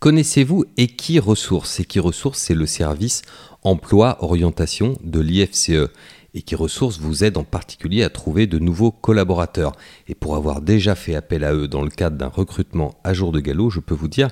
Connaissez-vous Equiresources Equiresources, c'est le service emploi orientation de l'IFCE. Equiresources vous aide en particulier à trouver de nouveaux collaborateurs. Et pour avoir déjà fait appel à eux dans le cadre d'un recrutement à jour de galop, je peux vous dire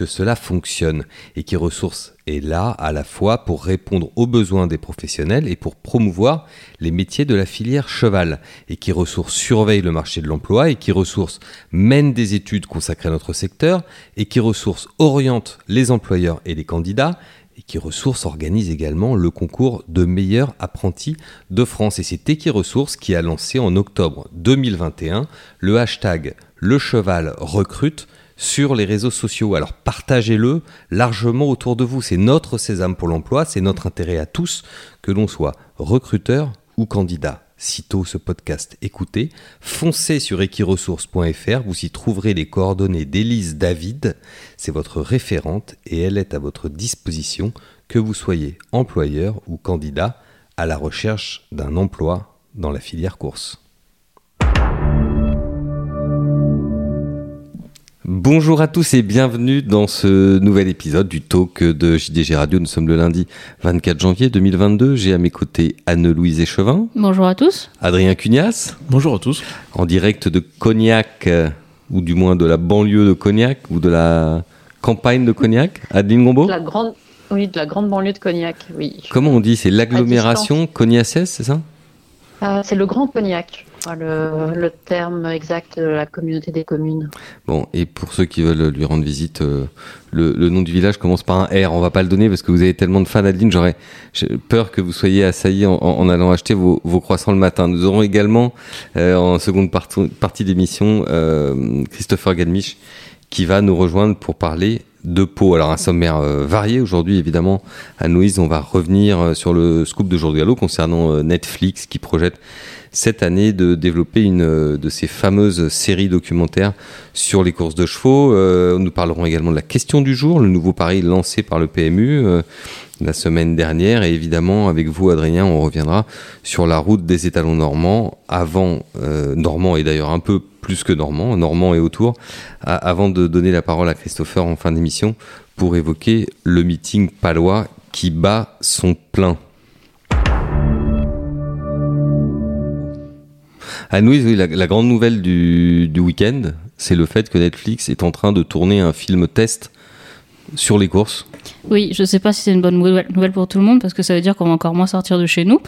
que cela fonctionne et qui ressource est là à la fois pour répondre aux besoins des professionnels et pour promouvoir les métiers de la filière cheval et qui ressource surveille le marché de l'emploi et qui ressource mène des études consacrées à notre secteur et qui ressource oriente les employeurs et les candidats et qui ressource organise également le concours de meilleurs apprentis de France. Et c'est Equiresources qui a lancé en octobre 2021 le hashtag le cheval recrute sur les réseaux sociaux. Alors partagez-le largement autour de vous. C'est notre sésame pour l'emploi, c'est notre intérêt à tous, que l'on soit recruteur ou candidat. Sitôt ce podcast écoutez, foncez sur equiresources.fr, vous y trouverez les coordonnées d'Élise David, c'est votre référente et elle est à votre disposition, que vous soyez employeur ou candidat à la recherche d'un emploi dans la filière course. Bonjour à tous et bienvenue dans ce nouvel épisode du talk de JDG Radio. Nous sommes le lundi 24 janvier 2022. J'ai à mes côtés Anne-Louise Échevin. Bonjour à tous. Adrien Cugnas. Bonjour à tous. En direct de Cognac, euh, ou du moins de la banlieue de Cognac, ou de la campagne de Cognac. Adeline Gombeau la grande, Oui, de la grande banlieue de Cognac, oui. Comment on dit C'est l'agglomération cognacesse, c'est ça? Ah, C'est le Grand Cognac le, terme exact de la communauté des communes. Bon, et pour ceux qui veulent lui rendre visite, euh, le, nom du village commence par un R. On va pas le donner parce que vous avez tellement de fans, Adeline. J'aurais peur que vous soyez assaillis en, allant acheter vos, croissants le matin. Nous aurons également, euh, en seconde partie d'émission, euh, Christopher Galmiche qui va nous rejoindre pour parler de Pau. Alors un sommaire varié aujourd'hui évidemment. À Louise, on va revenir sur le scoop de Jour de Gallo concernant Netflix qui projette cette année de développer une euh, de ces fameuses séries documentaires sur les courses de chevaux. Euh, nous parlerons également de la question du jour, le nouveau pari lancé par le PMU euh, la semaine dernière. Et évidemment, avec vous, Adrien, on reviendra sur la route des étalons normands, avant euh, normand et d'ailleurs un peu plus que normand, normand et autour, avant de donner la parole à Christopher en fin d'émission pour évoquer le meeting palois qui bat son plein. Nous, la, la, grande nouvelle du week-end, c'est le fait que Netflix est en train de tourner un film test sur les courses. Oui, je ne sais pas si c'est une bonne nouvelle pour tout le monde parce que ça veut dire qu'on va encore moins sortir de chez nous.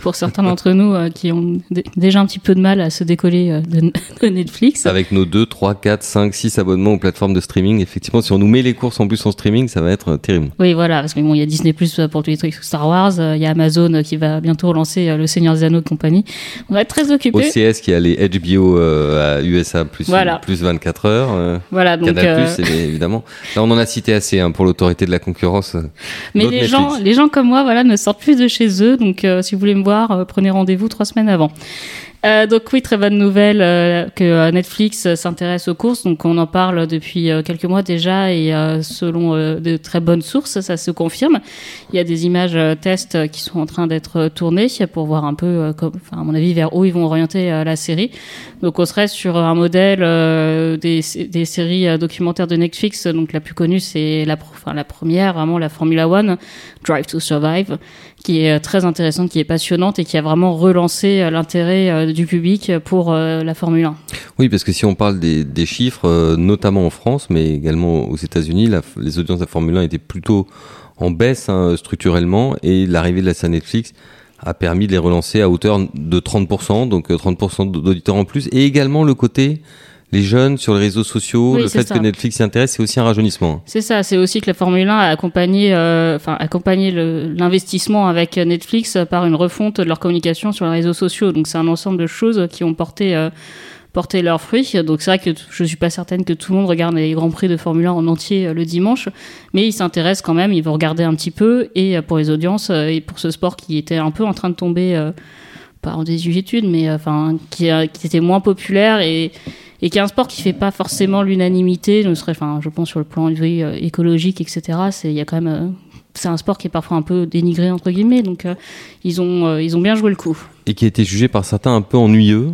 Pour certains d'entre nous euh, qui ont déjà un petit peu de mal à se décoller euh, de, Netflix. Avec nos 2, 3, 4, 5, 6 abonnements aux plateformes de streaming, effectivement, si on nous met les courses en plus en streaming, ça va être euh, terrible. Oui, voilà, parce qu'il bon, y a Disney Plus pour tous les trucs Star Wars, il y a Amazon qui va bientôt relancer Le Seigneur des Anneaux de compagnie. On va être très occupés. OCS qui a les HBO à USA plus, plus 24 heures. voilà, donc. Canal Plus, évidemment. Là, on en a cité assez hein, pour l'autorité de la concurrence. Mais les gens, les gens comme moi, voilà, ne sortent plus de chez eux. Donc, euh, si vous voulez me voir, euh, prenez rendez-vous trois semaines avant. Euh, donc oui, très bonne nouvelle euh, que euh, Netflix s'intéresse aux courses. Donc on en parle depuis quelques mois déjà et selon de très bonnes sources, ça se confirme. Il y a des images tests qui sont en train d'être tournées pour voir un peu, à mon avis, vers où ils vont orienter la série. Donc on serait sur un modèle des, séries documentaires de Netflix. Donc la plus connue, c'est la, la première, vraiment la Formula One, Drive to Survive, qui est très intéressante, qui est passionnante et qui a vraiment relancé l'intérêt du public pour euh, la Formule 1. Oui, parce que si on parle des, chiffres, euh, notamment en France, mais également aux États-Unis, les audiences de la Formule 1 étaient plutôt en baisse hein, structurellement, et l'arrivée de la scène Netflix a permis de les relancer à hauteur de 30%, donc 30% euh, d'auditeurs en plus, et également le côté les jeunes sur les réseaux sociaux, le fait que Netflix s'y intéresse, c'est aussi un rajeunissement. C'est ça, c'est aussi que la Formule 1 a accompagné, euh, enfin accompagné l'investissement avec Netflix par une refonte de leur communication sur les réseaux sociaux. Donc c'est un ensemble de choses qui ont porté euh, porté leurs fruits. Donc c'est vrai que je suis pas certaine que tout le monde regarde les grands prix de Formule 1 en entier euh, le dimanche, mais ils s'intéressent quand même, ils vont regarder un petit peu et pour les audiences et pour ce sport qui était un peu en train de tomber pas en désuétude, mais enfin qui, qui était moins populaire et qui est un sport qui fait pas forcément l'unanimité, ne serait, enfin, je pense sur le plan euh, écologique, etc. C'est, il y a quand même, euh, c'est un sport qui est parfois un peu dénigré entre guillemets, donc euh, ils ont, ils ont bien joué le coup. Et qui a été jugé par certains un peu ennuyeux.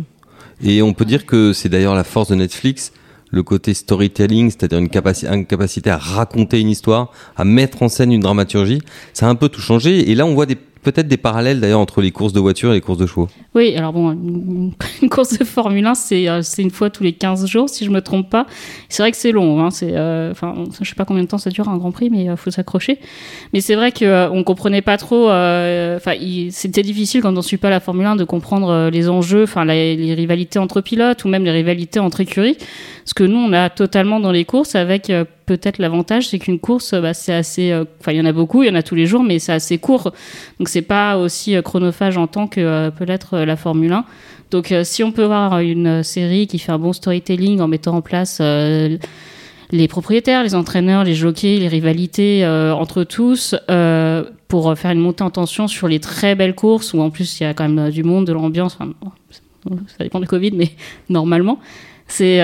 Et on peut dire que c'est d'ailleurs la force de Netflix le côté storytelling, c'est-à-dire une, une, capacité à raconter une histoire, à mettre en scène une dramaturgie, ça a un peu tout changé. Et là, on voit des peut-être des parallèles d'ailleurs entre les courses de voitures et les courses de chevaux. Oui, alors bon, une, course de Formule 1, euh, c'est une fois tous les 15 jours, si je me trompe pas. C'est vrai que c'est long, hein, euh, enfin, je sais pas combien de temps ça dure un Grand Prix, mais il euh, faut s'accrocher. Mais c'est vrai qu'on euh, on comprenait pas trop, enfin, c'était difficile quand on suit pas la Formule 1 de comprendre les enjeux, enfin, les rivalités entre pilotes ou même les rivalités entre écuries. Ce que nous, on a totalement dans les courses avec peut-être l'avantage, c'est qu'une course, bah, c'est assez, enfin, il y en a beaucoup, il y en a tous les jours, mais c'est assez court. Donc, c'est pas aussi chronophage en temps que peut l'être la Formule 1. Donc, euh, si on peut voir une série qui fait un bon storytelling en mettant en place euh, les propriétaires, les entraîneurs, les jockeys, les rivalités euh, entre tous, pour faire une montée en tension sur les très belles courses où en plus il y a quand même du monde, de l'ambiance. ça dépend du Covid, mais normalement. C'est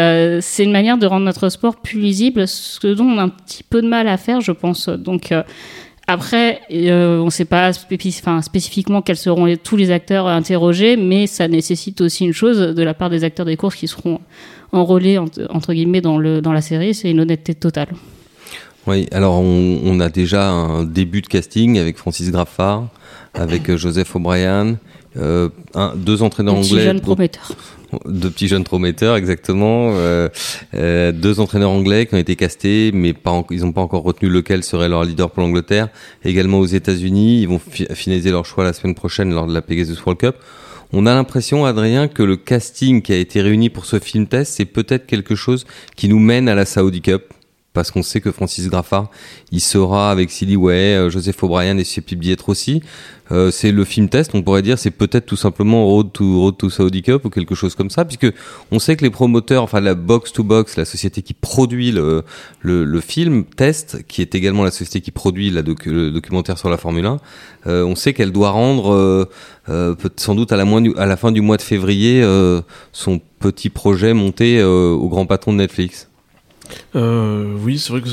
une manière de rendre notre sport plus lisible, ce dont on a un petit peu de mal à faire, je pense. Donc, après, euh, on ne sait pas spécifiquement quels seront tous les acteurs interrogés, mais ça nécessite aussi une chose de la part des acteurs des courses qui seront enrôlés entre, guillemets dans, le, dans la série, c'est une honnêteté totale. Oui, alors on, a déjà un début de casting avec Francis Graffard, avec euh, Joseph O'Brien, euh, deux entraîneurs anglais. Jeune prometteur deux petits jeunes prometteurs, exactement. Euh, euh, deux entraîneurs anglais qui ont été castés, mais pas ils n'ont pas encore retenu lequel serait leur leader pour l'Angleterre. Également aux États-Unis, ils vont finaliser leur choix la semaine prochaine lors de la Pegasus World Cup. On a l'impression, Adrien, que le casting qui a été réuni pour ce film test, c'est peut-être quelque chose qui nous mène à la Saudi Cup parce qu'on sait que Francis Graffard, il sera avec Silly Way, euh, Joseph O'Brien et Sepi Bietre aussi. Euh, c'est le film test, on pourrait dire, c'est peut-être tout simplement Road to, Saudi Cup ou quelque chose comme ça, puisque on sait que les promoteurs, enfin la Box to Box, la société qui produit le, le, film test, qui est également la société qui produit le documentaire sur la Formule 1, euh, on sait qu'elle doit rendre sans doute à la, à la fin du mois de février son petit projet monté au grand patron de Netflix. Euh, oui, c'est vrai que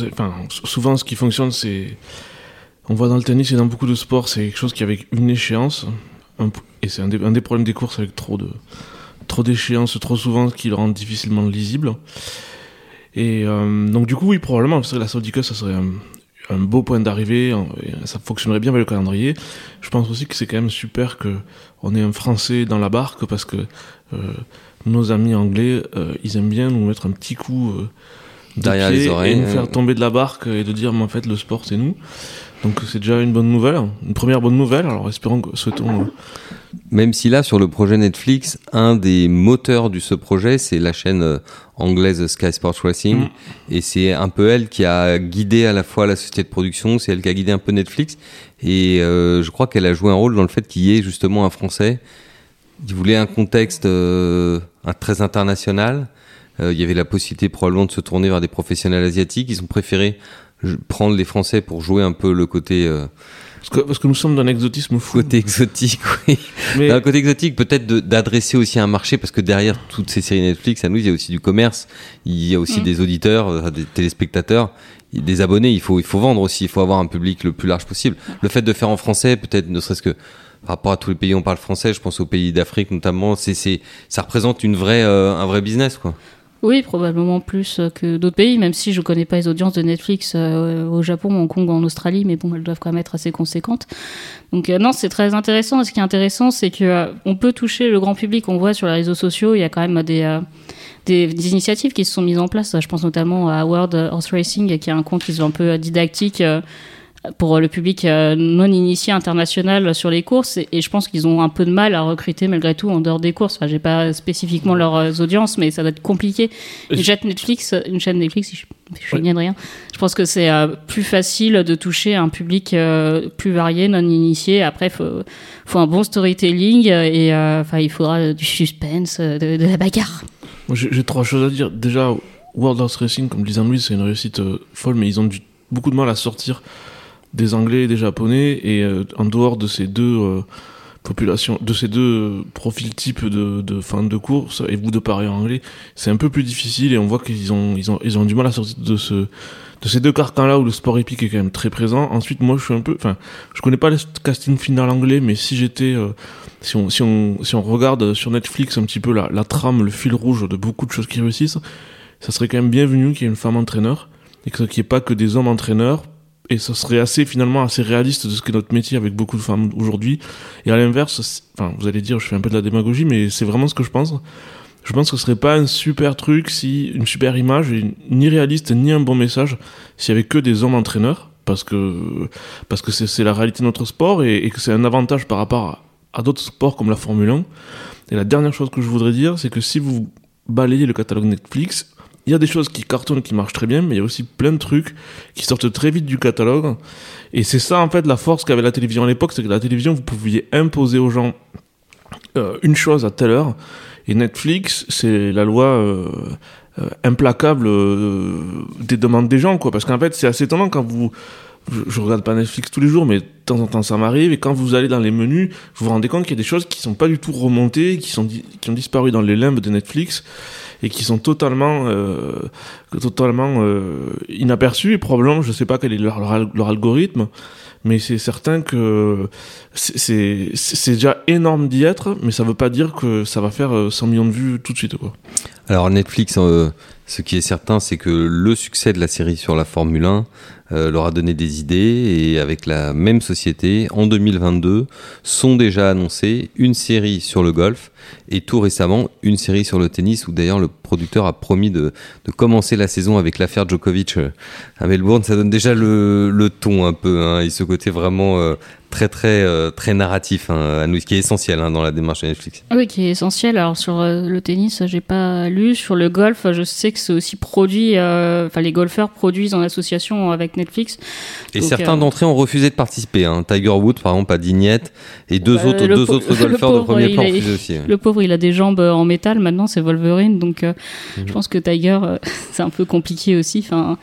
souvent ce qui fonctionne, c'est. On voit dans le tennis et dans beaucoup de sports, c'est quelque chose qui avec une échéance. et c'est un, des problèmes des courses avec trop de trop d'échéances, trop souvent, qui le rend difficilement lisible. Et euh, donc, du coup, oui, probablement, parce que la Saudi ça serait un, beau point d'arrivée, ça fonctionnerait bien avec le calendrier. Je pense aussi que c'est quand même super que on ait un Français dans la barque, parce que euh, nos amis anglais, ils aiment bien nous mettre un petit coup derrière les oreilles. Et nous faire tomber de la barque et de dire, mais en fait, le sport, c'est nous. Donc c'est déjà une bonne nouvelle, une première bonne nouvelle. Alors espérons que souhaitons. Euh, Même si là, sur le projet Netflix, un des moteurs de ce projet, c'est la chaîne euh, anglaise Sky Sports Racing, mm. et c'est un peu elle qui a guidé à la fois la société de production, c'est elle qui a guidé un peu Netflix, et euh, je crois qu'elle a joué un rôle dans le fait qu'il y ait justement un Français. Il voulait un contexte très international, euh, il y avait la possibilité probablement de se tourner vers des professionnels asiatiques. Ils ont préféré prendre les Français pour jouer un peu le côté. Euh, parce, que, parce que, nous sommes d'un exotisme fou. Côté exotique, oui. Mais... Un côté exotique, peut-être d'adresser aussi un marché, parce que derrière toutes ces séries Netflix, à nous, il y a aussi du commerce, il y a aussi mm. des auditeurs, euh, des téléspectateurs, des abonnés. Il faut, il faut vendre aussi, il faut avoir un public le plus large possible. Le fait de faire en français, peut-être ne serait-ce que par rapport à tous les pays où on parle français, je pense aux pays d'Afrique notamment, c'est, ça représente une vraie, un vrai business, quoi. Oui, probablement plus que d'autres pays, même si je ne connais pas les audiences de Netflix euh, au Japon, Hong Kong en Australie, mais bon, elles doivent quand même être assez conséquentes. Donc euh, non, c'est très intéressant. Ce qui est intéressant, c'est que euh, on peut toucher le grand public. On voit sur les réseaux sociaux, il y a quand même des des, initiatives qui se sont mises en place. Je pense notamment à World Horse Racing, qui est un compte qui est un peu didactique pour le public euh, non initié international sur les courses et, je pense qu'ils ont un peu de mal à recruter malgré tout en dehors des courses. Enfin, j'ai pas spécifiquement leurs euh, audiences, mais ça doit être compliqué. Une chaîne Netflix, une chaîne Netflix, je, je de rien. Je pense que c'est euh, plus facile de toucher un public plus varié, non initié. Après, faut faut un bon storytelling et enfin il faudra du suspense, de, la bagarre. J'ai trois choses à dire. Déjà, World Horse Racing, comme disait Louis, c'est une réussite folle, mais ils ont beaucoup de mal à sortir des Anglais et des Japonais, et euh, en dehors de ces deux euh, populations, de ces deux profils types de, de fin de course, et vous de pareil anglais, c'est un peu plus difficile, et on voit qu'ils ont, ils ont, ils ont du mal à sortir de ce, de ces deux carcans-là où le sport épique est quand même très présent. Ensuite, moi, je suis un peu, enfin, je connais pas le casting final anglais, mais si j'étais, euh, si on, si on, si on regarde sur Netflix un petit peu la, la trame, le fil rouge de beaucoup de choses qui réussissent, ça serait quand même bienvenu qu'il y ait une femme entraîneur et qu'il n'y ait pas que des hommes entraîneurs. Et ça serait assez finalement assez réaliste de ce qu'est notre métier avec beaucoup de femmes aujourd'hui. Et à l'inverse, enfin vous allez dire je fais un peu de la démagogie, mais c'est vraiment ce que je pense. Je pense que ce serait pas un super truc si une super image, ni réaliste ni un bon message, s'il y avait que des hommes entraîneurs, parce que parce que c'est la réalité de notre sport et, que c'est un avantage par rapport à, à d'autres sports comme la Formule 1. Et la dernière chose que je voudrais dire, c'est que si vous balayez le catalogue Netflix, il y a des choses qui cartonnent, qui marchent très bien, mais il y a aussi plein de trucs qui sortent très vite du catalogue. Et c'est ça, en fait, la force qu'avait la télévision à l'époque, c'est que la télévision, vous pouviez imposer aux gens euh, une chose à telle heure. Et Netflix, c'est la loi euh, euh, implacable des demandes des gens, quoi. Parce qu'en fait, c'est assez étonnant quand vous je, regarde pas Netflix tous les jours, mais de temps en temps ça m'arrive. Et quand vous allez dans les menus, vous vous rendez compte qu'il y a des choses qui sont pas du tout remontées, qui sont qui ont disparu dans les limbes de Netflix et qui sont totalement euh, totalement euh, inaperçues. Et probablement, je sais pas quel est leur, leur, algorithme, mais c'est certain que c'est déjà énorme d'y être, mais ça veut pas dire que ça va faire 100 euh, millions de vues tout de suite, quoi. Alors Netflix, ce qui est certain, c'est que le succès de la série sur la Formule 1 euh, leur a donné des idées et avec la même société, en 2022, sont déjà annoncées une série sur le golf et tout récemment une série sur le tennis où d'ailleurs le producteur a promis de, commencer la saison avec l'affaire Djokovic euh, à Melbourne. Ça donne déjà le, le ton un peu hein, et ce côté vraiment euh, très très euh, très narratif hein, à nous, qui est essentiel hein, dans la démarche de Netflix. Oui, qui est essentiel. Alors sur le tennis, j'ai pas lu. Sur le golf, je sais que c'est aussi produit. Enfin, les golfeurs produisent en association avec Netflix. Et certains d'entre eux ont refusé de participer. Tiger Woods, par exemple, a Dignette et deux bah, autres deux autres golfeurs de premier plan ont refusé aussi. Le pauvre, il a des jambes en métal. Maintenant, c'est Wolverine, donc je mhm. pense que Tiger, euh, c'est un peu compliqué aussi. Enfin,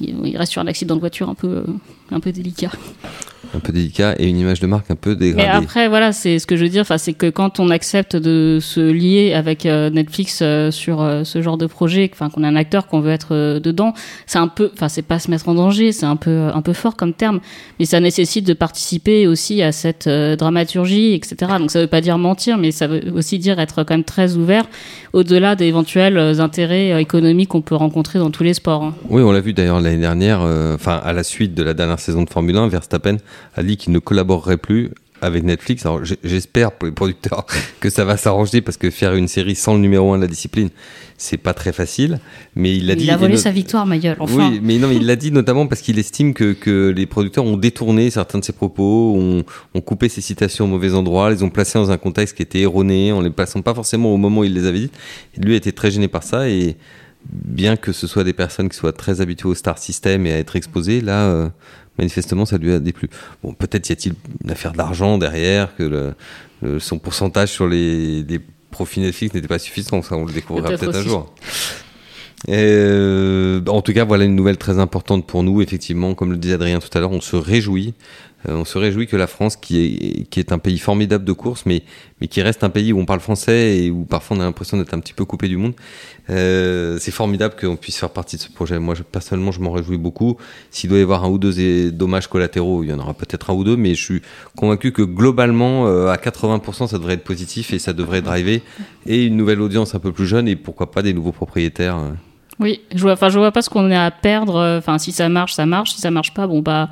il reste sur un accident de voiture un peu, euh, un peu délicat un peu délicat et une image de marque un peu dégradée. Mais après, voilà, c'est ce que je veux dire. Enfin, c'est que quand on accepte de se lier avec euh, Netflix euh, sur euh, ce genre de projet, enfin, qu'on a un acteur qu'on veut être dedans, c'est un peu, enfin, c'est pas se mettre en danger, c'est un peu, un peu fort comme terme, mais ça nécessite de participer aussi à cette dramaturgie, etc. Donc, ça veut pas dire mentir, mais ça veut aussi dire être quand même très ouvert au-delà des éventuels intérêts économiques qu'on peut rencontrer dans tous les sports. Hein. Oui, on l'a vu d'ailleurs l'année dernière, enfin, à la suite de la dernière saison de Formule 1, Verstappen a dit qu'il ne collaborerait plus avec Netflix. Alors j'espère pour les producteurs que ça va s'arranger parce que faire une série sans le numéro 1 de la discipline, c'est pas très facile. Mais il a dit. Il a volé sa victoire, ma gueule. Enfin. Oui, mais non, il l'a dit notamment parce qu'il estime que, que, les producteurs ont détourné certains de ses propos, ont, ont, coupé ses citations au mauvais endroit, les ont placés dans un contexte qui était erroné, en les plaçant pas forcément au moment où il les avait dites. lui a été très gêné par ça et bien que ce soit des personnes qui soient très habituées au star system et à être exposées, là, euh, manifestement, ça lui a déplu. Bon, peut-être y a-t-il une affaire d'argent derrière, que son pourcentage sur les, profits Netflix n'était pas suffisant. Ça, on le découvrira peut-être un jour. Euh, en tout cas, voilà une nouvelle très importante pour nous. Effectivement, comme le disait Adrien tout à l'heure, on se réjouit on se réjouit que la France, qui est, un pays formidable de course, mais, qui reste un pays où on parle français et où parfois on a l'impression d'être un petit peu coupé du monde, euh, c'est formidable qu'on puisse faire partie de ce projet. Moi, personnellement, je m'en réjouis beaucoup. S'il doit y avoir un ou deux dommages collatéraux, il y en aura peut-être un ou deux, mais je suis convaincu que globalement, euh, à 80%, ça devrait être positif et ça devrait driver et une nouvelle audience un peu plus jeune et pourquoi pas des nouveaux propriétaires. Oui, je vois, je vois pas ce qu'on a à perdre. Enfin, si ça marche, ça marche. Si ça marche pas, bon bah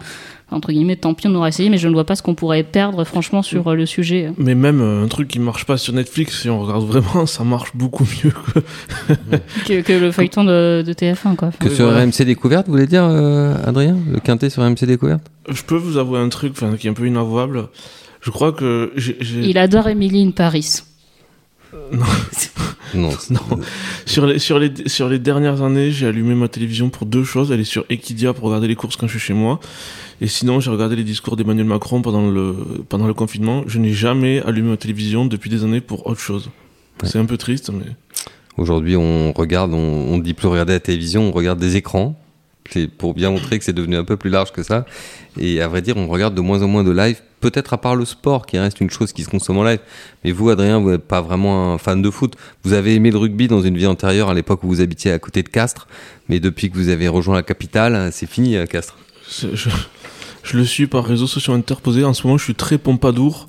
entre guillemets, tant pis, on aura essayé, mais je ne vois pas ce qu'on pourrait perdre, franchement, sur euh, le sujet. Mais même euh, un truc qui marche pas sur Netflix, si on regarde vraiment, ça marche beaucoup mieux que, que, le feuilleton de, TF1, quoi. que sur RMC Découverte, vous voulez dire, euh, Adrien? Le quintet sur RMC Découverte? Je peux vous avouer un truc qui est un peu inavouable. Je crois que. Il adore Emily in Paris. Non. non. non. Sur, les, sur, les, sur les dernières années, j'ai allumé ma télévision pour deux choses. Elle est sur Equidia pour regarder les courses quand je suis chez moi. Et sinon, j'ai regardé les discours d'Emmanuel Macron pendant le, pendant le confinement. Je n'ai jamais allumé ma télévision depuis des années pour autre chose. C'est un peu triste, mais. Aujourd'hui, on regarde, on ne dit plus regarder la télévision, on regarde des écrans. C'est pour bien montrer que c'est devenu un peu plus large que ça. Et à vrai dire, on regarde de moins en moins de live, peut-être à part le sport, qui reste une chose qui se consomme en live. Mais vous, Adrien, vous n'êtes pas vraiment un fan de foot. Vous avez aimé le rugby dans une vie antérieure, à l'époque où vous habitiez à côté de Castres. Mais depuis que vous avez rejoint la capitale, c'est fini à Castres. Je, je, le suis par réseaux sociaux interposés. En ce moment, je suis très Pompadour.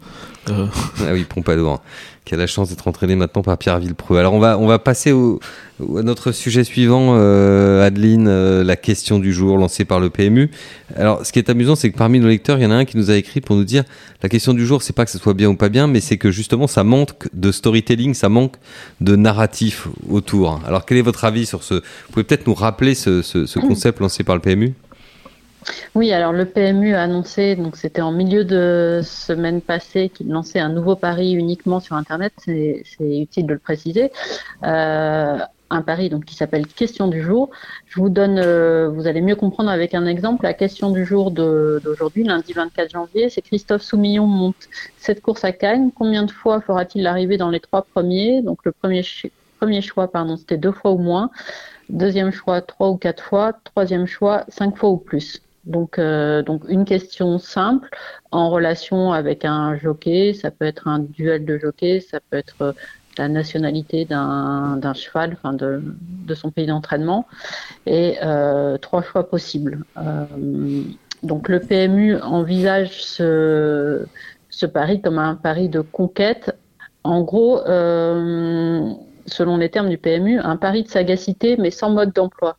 Euh, Ah oui, Pompadour, qui a la chance d'être entraîné maintenant par Pierre Villepreux. Alors on va, on va passer au, au- à notre sujet suivant, euh, Adeline, euh, la question du jour lancée par le PMU. Alors ce qui est amusant, c'est que parmi nos lecteurs, il y en a un qui nous a écrit pour nous dire la question du jour, c'est pas que ce soit bien ou pas bien, mais c'est que justement ça manque de storytelling, ça manque de narratif autour. Alors quel est votre avis sur ce? Vous pouvez peut-être nous rappeler ce, ce- ce concept lancé par le PMU Oui, alors le PMU a annoncé, donc c'était en milieu de semaine passée, qu'il lançait un nouveau pari uniquement sur Internet. C'est utile de le préciser. Euh, un pari donc qui s'appelle Question du jour. Je vous donne, euh, vous allez mieux comprendre avec un exemple. La question du jour d'aujourd'hui, lundi 24 janvier, c'est Christophe Soumillon monte cette course à Cannes. Combien de fois fera-t-il arriver dans les trois premiers? Donc le premier, premier choix, pardon, c'était deux fois ou moins. Deuxième choix, trois ou quatre fois. Troisième choix, cinq fois ou plus. Donc, euh, donc une question simple en relation avec un jockey. Ça peut être un duel de jockey, ça peut être euh, la nationalité d'un cheval, enfin de, de son pays d'entraînement, et euh, trois choix possibles. Donc le PMU envisage ce, ce pari comme un pari de conquête. En gros, selon les termes du PMU, un pari de sagacité mais sans mode d'emploi.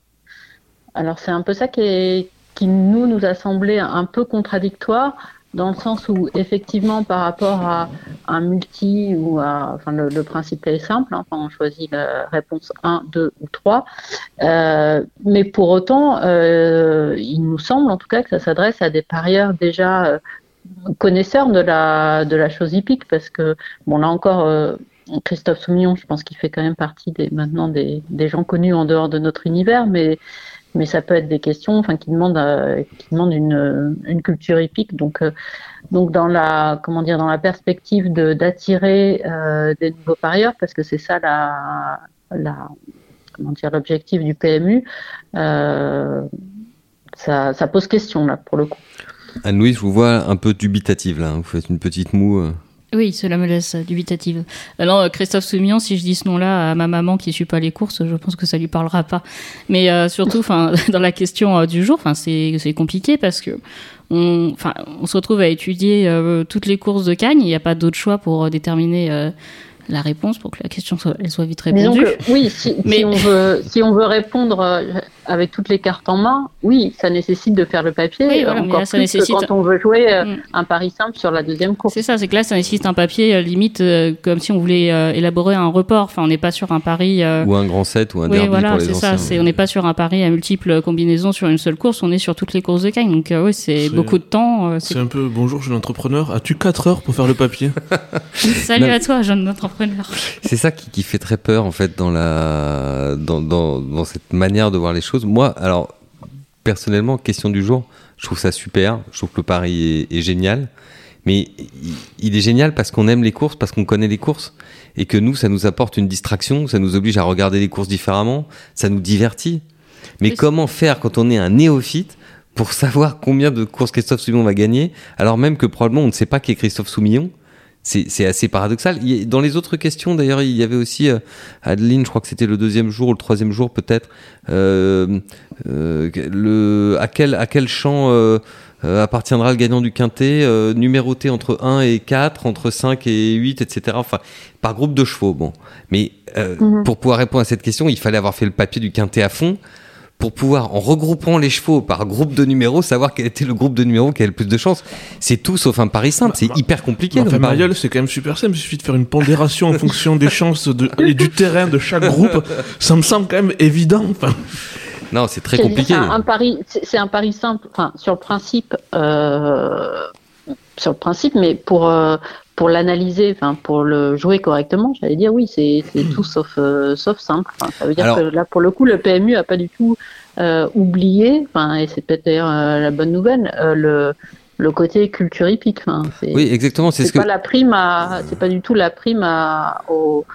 Alors c'est un peu ça qui, est, qui nous nous a semblé un peu contradictoire dans le sens où effectivement par rapport à un multi ou enfin le, principe est simple hein, on choisit la réponse 1, 2 ou 3 euh, mais pour autant euh, il nous semble en tout cas que ça s'adresse à des parieurs déjà euh, connaisseurs de la de la chose hippique parce que bon là encore Christophe Soumillon je pense qu'il fait quand même partie des maintenant des, des gens connus en dehors de notre univers mais mais ça peut être des questions enfin qui demandent euh, qui demandent une, une culture hippique. Donc euh, donc dans la comment dire dans la perspective de d'attirer euh, des nouveaux parieurs parce que c'est ça la la comment dire l'objectif du PMU ça, ça pose question là pour le coup. Anne-Louise, je vous vois un peu dubitative là, vous faites une petite moue. Oui, cela me laisse dubitative. Alors, euh, Christophe Soumillon, si je dis ce nom-là à ma maman qui suit pas les courses, je pense que ça lui parlera pas. Mais euh, surtout, enfin, dans la question euh, du jour, enfin, c'est compliqué parce que on, on se retrouve à étudier euh, toutes les courses de Cannes. Il n'y a pas d'autre choix pour déterminer la réponse pour que la question soit, elle soit vite répondue. que, oui, si, Mais- si on veut, si on veut répondre euh, avec toutes les cartes en main, oui, ça nécessite de faire le papier. Oui, voilà, mais encore là, ça plus nécessite- que quand on veut jouer euh, Mm. un pari simple sur la deuxième course. C'est ça, c'est que là, ça nécessite un papier euh, limite euh, comme si on voulait euh, élaborer un report. Enfin, on n'est pas sur un pari. euh, Ou un grand set ou un oui, derby voilà, pour les c'est anciens. ça. C'est, on n'est pas sur un pari à multiples combinaisons sur une seule course. On est sur toutes les courses de Cannes. Donc, euh, oui, c'est, beaucoup de temps. euh, c'est- C'est un peu bonjour, je suis l'entrepreneur. As-tu 4 heures pour faire le papier? Salut Non. à toi, jeune entrepreneur. C'est ça qui, qui fait très peur en fait dans la dans, dans, dans cette manière de voir les choses. Moi, alors personnellement, question du jour, je trouve ça super. Je trouve que le pari est, est génial. Mais il, il est génial parce qu'on aime les courses, parce qu'on connaît les courses, et que nous, ça nous apporte une distraction, ça nous oblige à regarder les courses différemment, ça nous divertit. Mais Oui, comment faire quand on est un néophyte pour savoir combien de courses Christophe Soumillon va gagner, alors même que probablement on ne sait pas qui est Christophe Soumillon c'est assez paradoxal. Dans les autres questions, d'ailleurs, il y avait aussi euh, Adeline, je crois que c'était le deuxième jour ou le troisième jour peut-être. Euh, euh, le, à quel à quel champ euh, euh, appartiendra le gagnant du quintet, euh, numéroté entre 1 et 4, entre 5 et 8, etc. Enfin, par groupe de chevaux. Bon, mais euh, Mhm. pour pouvoir répondre à cette question, il fallait avoir fait le papier du quintet à fond pour pouvoir, en regroupant les chevaux par groupe de numéros, savoir quel était le groupe de numéros qui avait le plus de chances. C'est tout sauf un pari simple. C'est Bah, hyper compliqué. Enfin. Mayol, c'est quand même super simple. Il suffit de faire une pondération en fonction des chances de, et du terrain de chaque groupe. Ça me semble quand même évident. Enfin, Non, c'est très compliqué. C'est un, un pari, c'est c'est un pari simple. Enfin, sur le principe, euh, sur le principe, mais pour euh, pour l'analyser, enfin pour le jouer correctement, j'allais dire oui, c'est tout sauf euh, sauf simple. Enfin, ça veut dire Alors- que là, pour le coup, le PMU a pas du tout euh, oublié. Enfin, et c'est peut-être d'ailleurs euh, la bonne nouvelle, euh, le le côté culture hippique. Enfin, Oui, exactement. C'est ce que. pas la prime à, c'est pas du tout la prime à au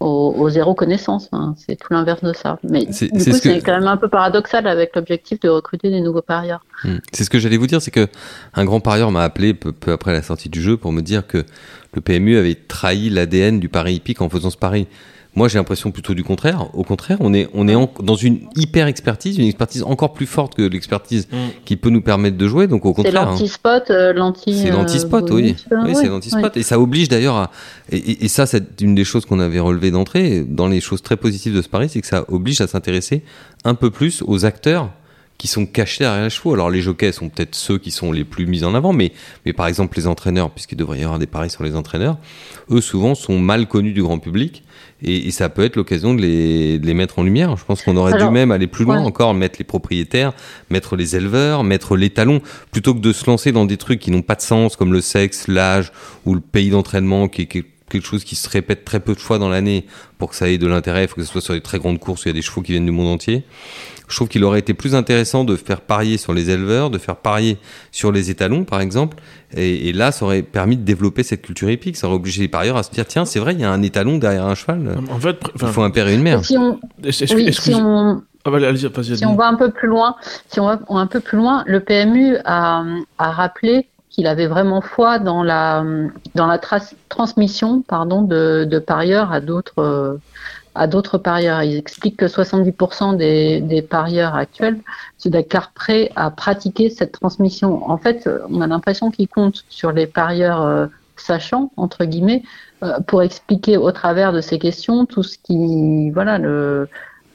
au, au zéro connaissance, hein. c'est tout l'inverse de ça. Mais C'est- du c'est coup, ce que- c'est quand même un peu paradoxal avec l'objectif de recruter des nouveaux parieurs. Hmm. C'est ce que j'allais vous dire, c'est que un grand parieur m'a appelé peu, peu après la sortie du jeu pour me dire que le PMU avait trahi l'ADN du pari hippique en faisant ce pari. Moi, j'ai l'impression plutôt du contraire. Au contraire, on est, on est dans une hyper expertise, une expertise encore plus forte que l'expertise mm. qui peut nous permettre de jouer. Donc, au contraire. C'est l'anti-spot, euh, l'anti. C'est l'anti-spot, oui. Oui, c'est l'anti-spot. Et ça oblige d'ailleurs à. Et, et, ça, c'est une des choses qu'on avait relevées d'entrée. Dans les choses très positives de ce pari, c'est que ça oblige à s'intéresser un peu plus aux acteurs qui sont cachés derrière les chevaux. Alors les jockeys sont peut-être ceux qui sont les plus mis en avant, mais, mais par exemple les entraîneurs, puisqu'il devrait y avoir des paris sur les entraîneurs, eux souvent sont mal connus du grand public et, ça peut être l'occasion de les, de les, mettre en lumière. Je pense qu'on aurait dû même aller plus loin encore, mettre les propriétaires, mettre les éleveurs, mettre les talons, plutôt que de se lancer dans des trucs qui n'ont pas de sens, comme le sexe, l'âge ou le pays d'entraînement qui est quelque chose qui se répète très peu de fois dans l'année pour que ça ait de l'intérêt, il faut que ce soit sur des très grandes courses où il y a des chevaux qui viennent du monde entier je trouve qu'il aurait été plus intéressant de faire parier sur les éleveurs, de faire parier sur les étalons, par exemple. Et, là, ça aurait permis de développer cette culture épique. Ça aurait obligé les parieurs à se dire tiens, c'est vrai, il y a un étalon derrière un cheval. En fait, il faut un père et une mère. Si on, si on... si on va un peu plus loin, si on va un peu plus loin, le PMU a, a rappelé qu'il avait vraiment foi dans la dans la transmission pardon de, de parieurs à d'autres à d'autres parieurs. Ils expliquent que 70% des, des, parieurs actuels se déclarent prêts à pratiquer cette transmission. En fait, on a l'impression qu'ils comptent sur les parieurs euh, sachants, entre guillemets, euh, pour expliquer au travers de ces questions tout ce qui, voilà, le,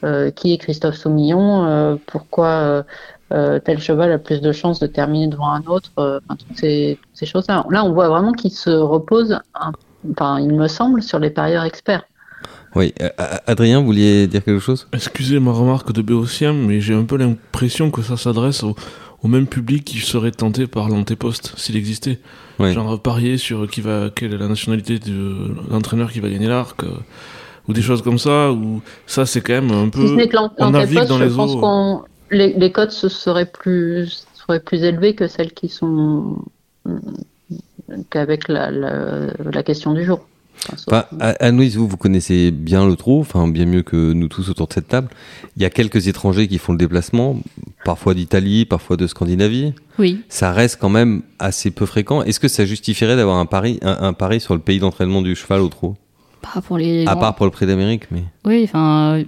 euh, qui est Christophe Soumillon, pourquoi tel cheval a plus de chances de terminer devant un autre, toutes ces, ces choses-là. Là, on voit vraiment qu'il se repose, enfin, il me semble, sur les parieurs experts. Oui, euh, euh, Adrien, vous vouliez dire quelque chose? Excusez ma remarque de Béotien, mais j'ai un peu l'impression que ça s'adresse au, même public qui serait tenté par l'antéposte, s'il existait. Genre parier sur qui va, quelle est la nationalité de l'entraîneur qui va gagner l'arc, euh, ou des choses comme ça, ou ça c'est quand même un peu... Si on navigue dans les je pense qu'on les, les cotes seraient plus, seraient plus élevées que celles qui sont qu'avec la, la question du jour. Enfin, Anne-Louise, vous, vous connaissez bien le trou, enfin bien mieux que nous tous autour de cette table. Il y a quelques étrangers qui font le déplacement, parfois d'Italie, parfois de Scandinavie. Oui. Ça reste quand même assez peu fréquent. Est-ce que ça justifierait d'avoir un pari, un, pari sur le pays d'entraînement du cheval au trot Pas pour les. À part pour le prix d'Amérique, mais. Oui, enfin.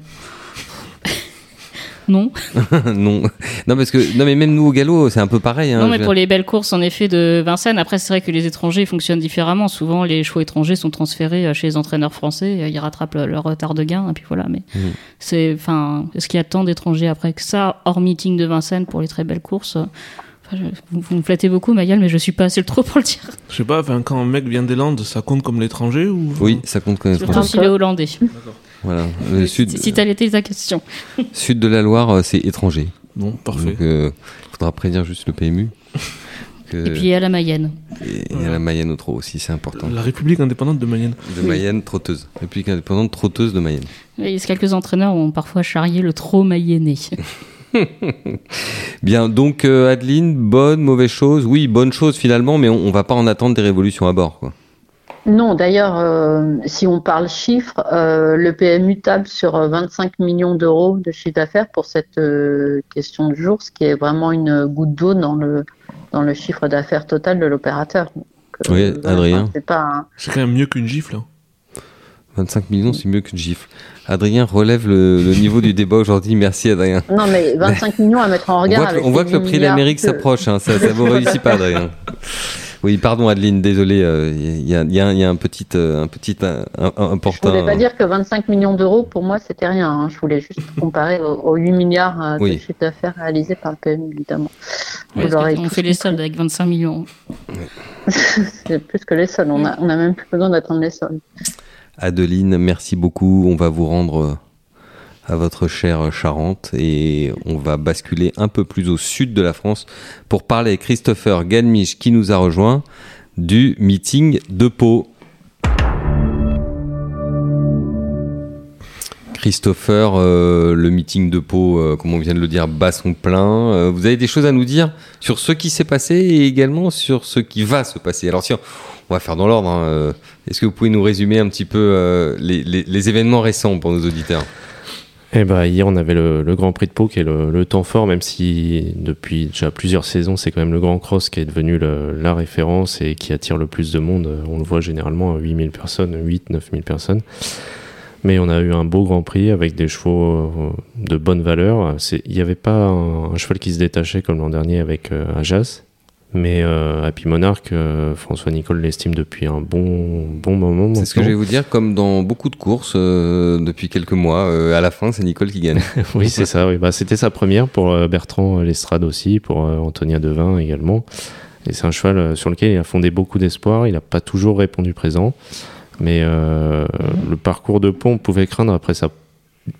Non. non. Non, parce que non, mais même nous au galop, c'est un peu pareil. Hein, non, mais pour les belles courses, en effet, de Vincennes. Après, c'est vrai que les étrangers fonctionnent différemment. Souvent, les chevaux étrangers sont transférés euh, chez les entraîneurs français. Euh, ils rattrapent leur retard de gain. Et puis voilà. Mais mhm. c'est, enfin, est-ce qu'il y a tant d'étrangers après que ça, hors meeting de Vincennes pour les très belles courses? Vous, me flattez beaucoup, Mayal, mais je suis pas assez le trop pour le dire. Je sais pas, quand un mec vient des Landes, ça compte comme l'étranger ou? Oui, ça compte comme l'étranger. Surtout s'il est hollandais. D'accord. Voilà. Le sud, si, tu été ta question. Sud de la Loire, euh, c'est étranger. Bon, parfait. Il euh, faudra prévenir juste le PMU. Et puis à la Mayenne. Et, à la Mayenne au trop aussi, c'est important. La République indépendante de Mayenne. De Mayenne, trotteuse. République indépendante, trotteuse de Mayenne. Oui, quelques entraîneurs ont parfois charrié le trop mayennais. Bien, donc euh, Adeline, bonne, mauvaise chose Oui, bonne chose finalement, mais on, on va pas en attendre des révolutions à bord. Quoi. Non, d'ailleurs, euh, si on parle chiffres, euh, le PMU table sur 25 euh, millions d'euros de chiffre d'affaires pour cette question du jour, ce qui est vraiment une goutte d'eau dans le, dans le chiffre d'affaires total de l'opérateur. oui, Adrien. C'est pas quand même mieux qu'une gifle. 25 hein. millions, c'est mieux qu'une gifle. Adrien relève le, niveau du débat aujourd'hui. Merci, Adrien. Non, mais 25 millions à mettre en regard. On voit que, le prix d'Amérique s'approche. Hein. ça ne vous réussit pas, Adrien. Oui, pardon Adeline, désolé, il y, a, un petit, un petit important. Je voulais pas dire que 25 millions d'euros, pour moi, c'était rien. Hein. Je voulais juste comparer aux, 8 milliards euh, de chiffre d'affaires réalisés par le PMU, évidemment. on fait les soldes avec 25 millions. C'est plus que les soldes. On n'a a même plus besoin d'attendre les soldes. Adeline, merci beaucoup. On va vous rendre euh, à votre chère Charente et on va basculer un peu plus au sud de la France pour parler Christopher Ganmich qui nous a rejoint du meeting de Pau. Christopher, euh, le meeting de Pau, euh, comme on vient de le dire, bat son plein. Euh, vous avez des choses à nous dire sur ce qui s'est passé et également sur ce qui va se passer. Alors si on, va faire dans l'ordre, hein, est-ce que vous pouvez nous résumer un petit peu les événements récents pour nos auditeurs? Eh ben, hier, on avait le, Grand Prix de Pau qui est le, temps fort, même si depuis déjà plusieurs saisons, c'est quand même le Grand Cross qui est devenu la référence et qui attire le plus de monde. On le voit généralement à 8000 personnes, 8 9000 personnes. Mais on a eu un beau Grand Prix avec des chevaux euh, de bonne valeur. Il n'y avait pas un, cheval qui se détachait comme l'an dernier avec euh, Ajas. Mais euh, Happy Monarch, François Nicole l'estime depuis un bon, bon moment. C'est ce que je vais vous dire, comme dans beaucoup de courses depuis quelques mois, à la fin, c'est Nicole qui gagne. oui, c'est ça. Oui. Bah, C'était sa première pour Bertrand Lestrade aussi, pour Antonia Devin également. Et c'est un cheval sur lequel il a fondé beaucoup d'espoir. Il n'a pas toujours répondu présent. Mais euh, le parcours de pont, on pouvait craindre après sa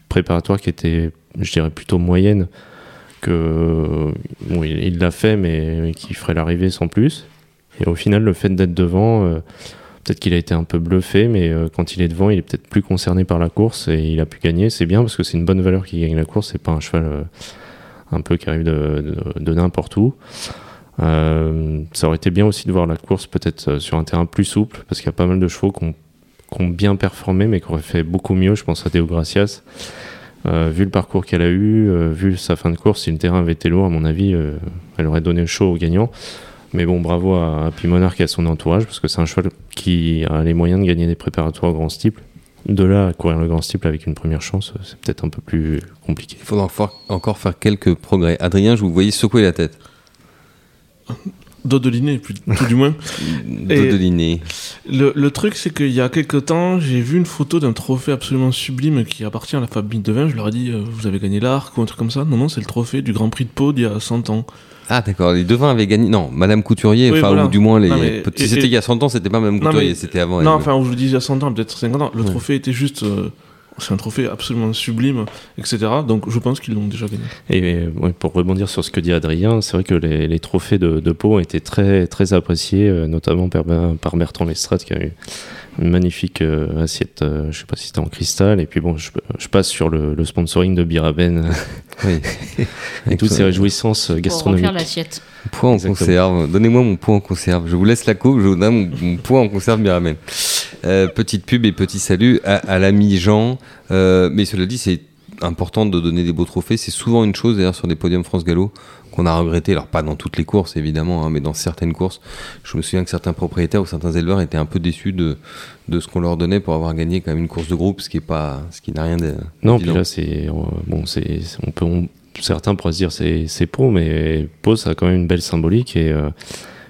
préparatoire qui était, je dirais, plutôt moyenne, que il l'a fait, mais qu'il ferait l'arrivée sans plus. Et au final, le fait d'être devant, euh, peut-être qu'il a été un peu bluffé, mais euh, quand il est devant, il est peut-être plus concerné par la course et il a pu gagner. C'est bien parce que c'est une bonne valeur qui gagne la course, c'est pas un cheval un peu qui arrive de, de n'importe où. ça aurait été bien aussi de voir la course peut-être sur un terrain plus souple, parce qu'il y a pas mal de chevaux qui ont qui ont bien performé, mais qui auraient fait beaucoup mieux. Je pense à Théo Gracias. Euh, vu le parcours qu'elle a eu, euh, vu sa fin de course, si le terrain avait été lourd, à mon avis, euh, elle aurait donné chaud aux gagnants. Mais bon, bravo à, Pimonard et à son entourage, parce que c'est un cheval qui a les moyens de gagner des préparatoires grand steeple. De là à courir le grand steeple avec une première chance, c'est peut-être un peu plus compliqué. Il faudra encore faire quelques progrès. Adrien, je vous voyais secouer la tête. Dodeliné, tout du moins. Dodeliné. Le, le truc, c'est qu'il y a quelques temps, j'ai vu une photo d'un trophée absolument sublime qui appartient à la famille de vin. Je leur ai dit, euh, vous avez gagné l'arc ou un truc comme ça. Non, non, c'est le trophée du Grand Prix de Pau d'il y a 100 ans. Ah d'accord, les devins avaient gagné. Non, Madame Couturier, enfin ou du moins les. c'était il y a 100 ans, c'était pas Madame Couturier, c'était avant. Non, enfin, je vous dis il y a 100 ans, peut-être 50 ans. Le trophée était juste euh, c'est un trophée absolument sublime, etc. Donc je pense qu'ils l'ont déjà gagné. Et pour rebondir sur ce que dit Adrien, c'est vrai que les, trophées de, de, Pau ont été très, très appréciés, euh, notamment par, par Bertrand Lestrade qui a eu une magnifique euh, assiette, euh, je sais pas si c'était en cristal. Et puis bon, je, passe sur le, sponsoring de Biraben oui. et toutes ces réjouissances gastronomiques. Pour l'assiette. Point en conserve. Donnez-moi mon point en conserve. Je vous laisse la coupe, je vous donne mon, point en conserve Biraben. Euh, petite pub et petit salut à, l'ami Jean. Euh, mais cela dit, c'est important de donner des beaux trophées. C'est souvent une chose, d'ailleurs, sur des podiums France Gallo, qu'on a regretté. Alors, pas dans toutes les courses, évidemment, hein, mais dans certaines courses. Je me souviens que certains propriétaires ou certains éleveurs étaient un peu déçus de, de ce qu'on leur donnait pour avoir gagné quand même une course de groupe, ce qui est pas, ce qui n'a rien de. Non, puis là, c'est, bon, c'est, on peut, certains pourraient se dire c'est, c'est Pau, mais Pau, ça a quand même une belle symbolique et, euh,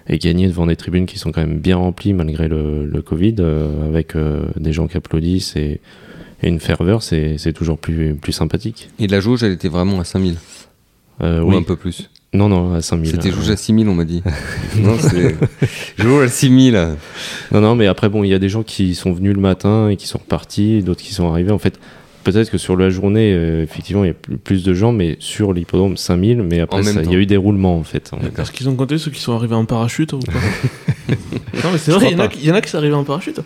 et gagner devant des tribunes qui sont quand même bien remplies malgré le, le Covid, euh, avec euh, des gens qui applaudissent et, une ferveur, c'est toujours plus, plus sympathique. Et la jauge, elle était vraiment à 5000 euh, Ou un peu plus Non, non, à 5000. C'était jauge à 6000, on m'a dit. non, c'est jauge à 6000. Non, non, mais après, bon, il y a des gens qui sont venus le matin et qui sont repartis, d'autres qui sont arrivés. En fait, peut-être que sur la journée, euh, effectivement, il y a plus de gens, mais sur l'hippodrome 5000, mais après, il y a eu des roulements en fait. Est-ce qu'ils ont compté ceux qui sont arrivés en parachute ou pas Non, mais c'est vrai, il y, en a qui sont arrivés en parachute.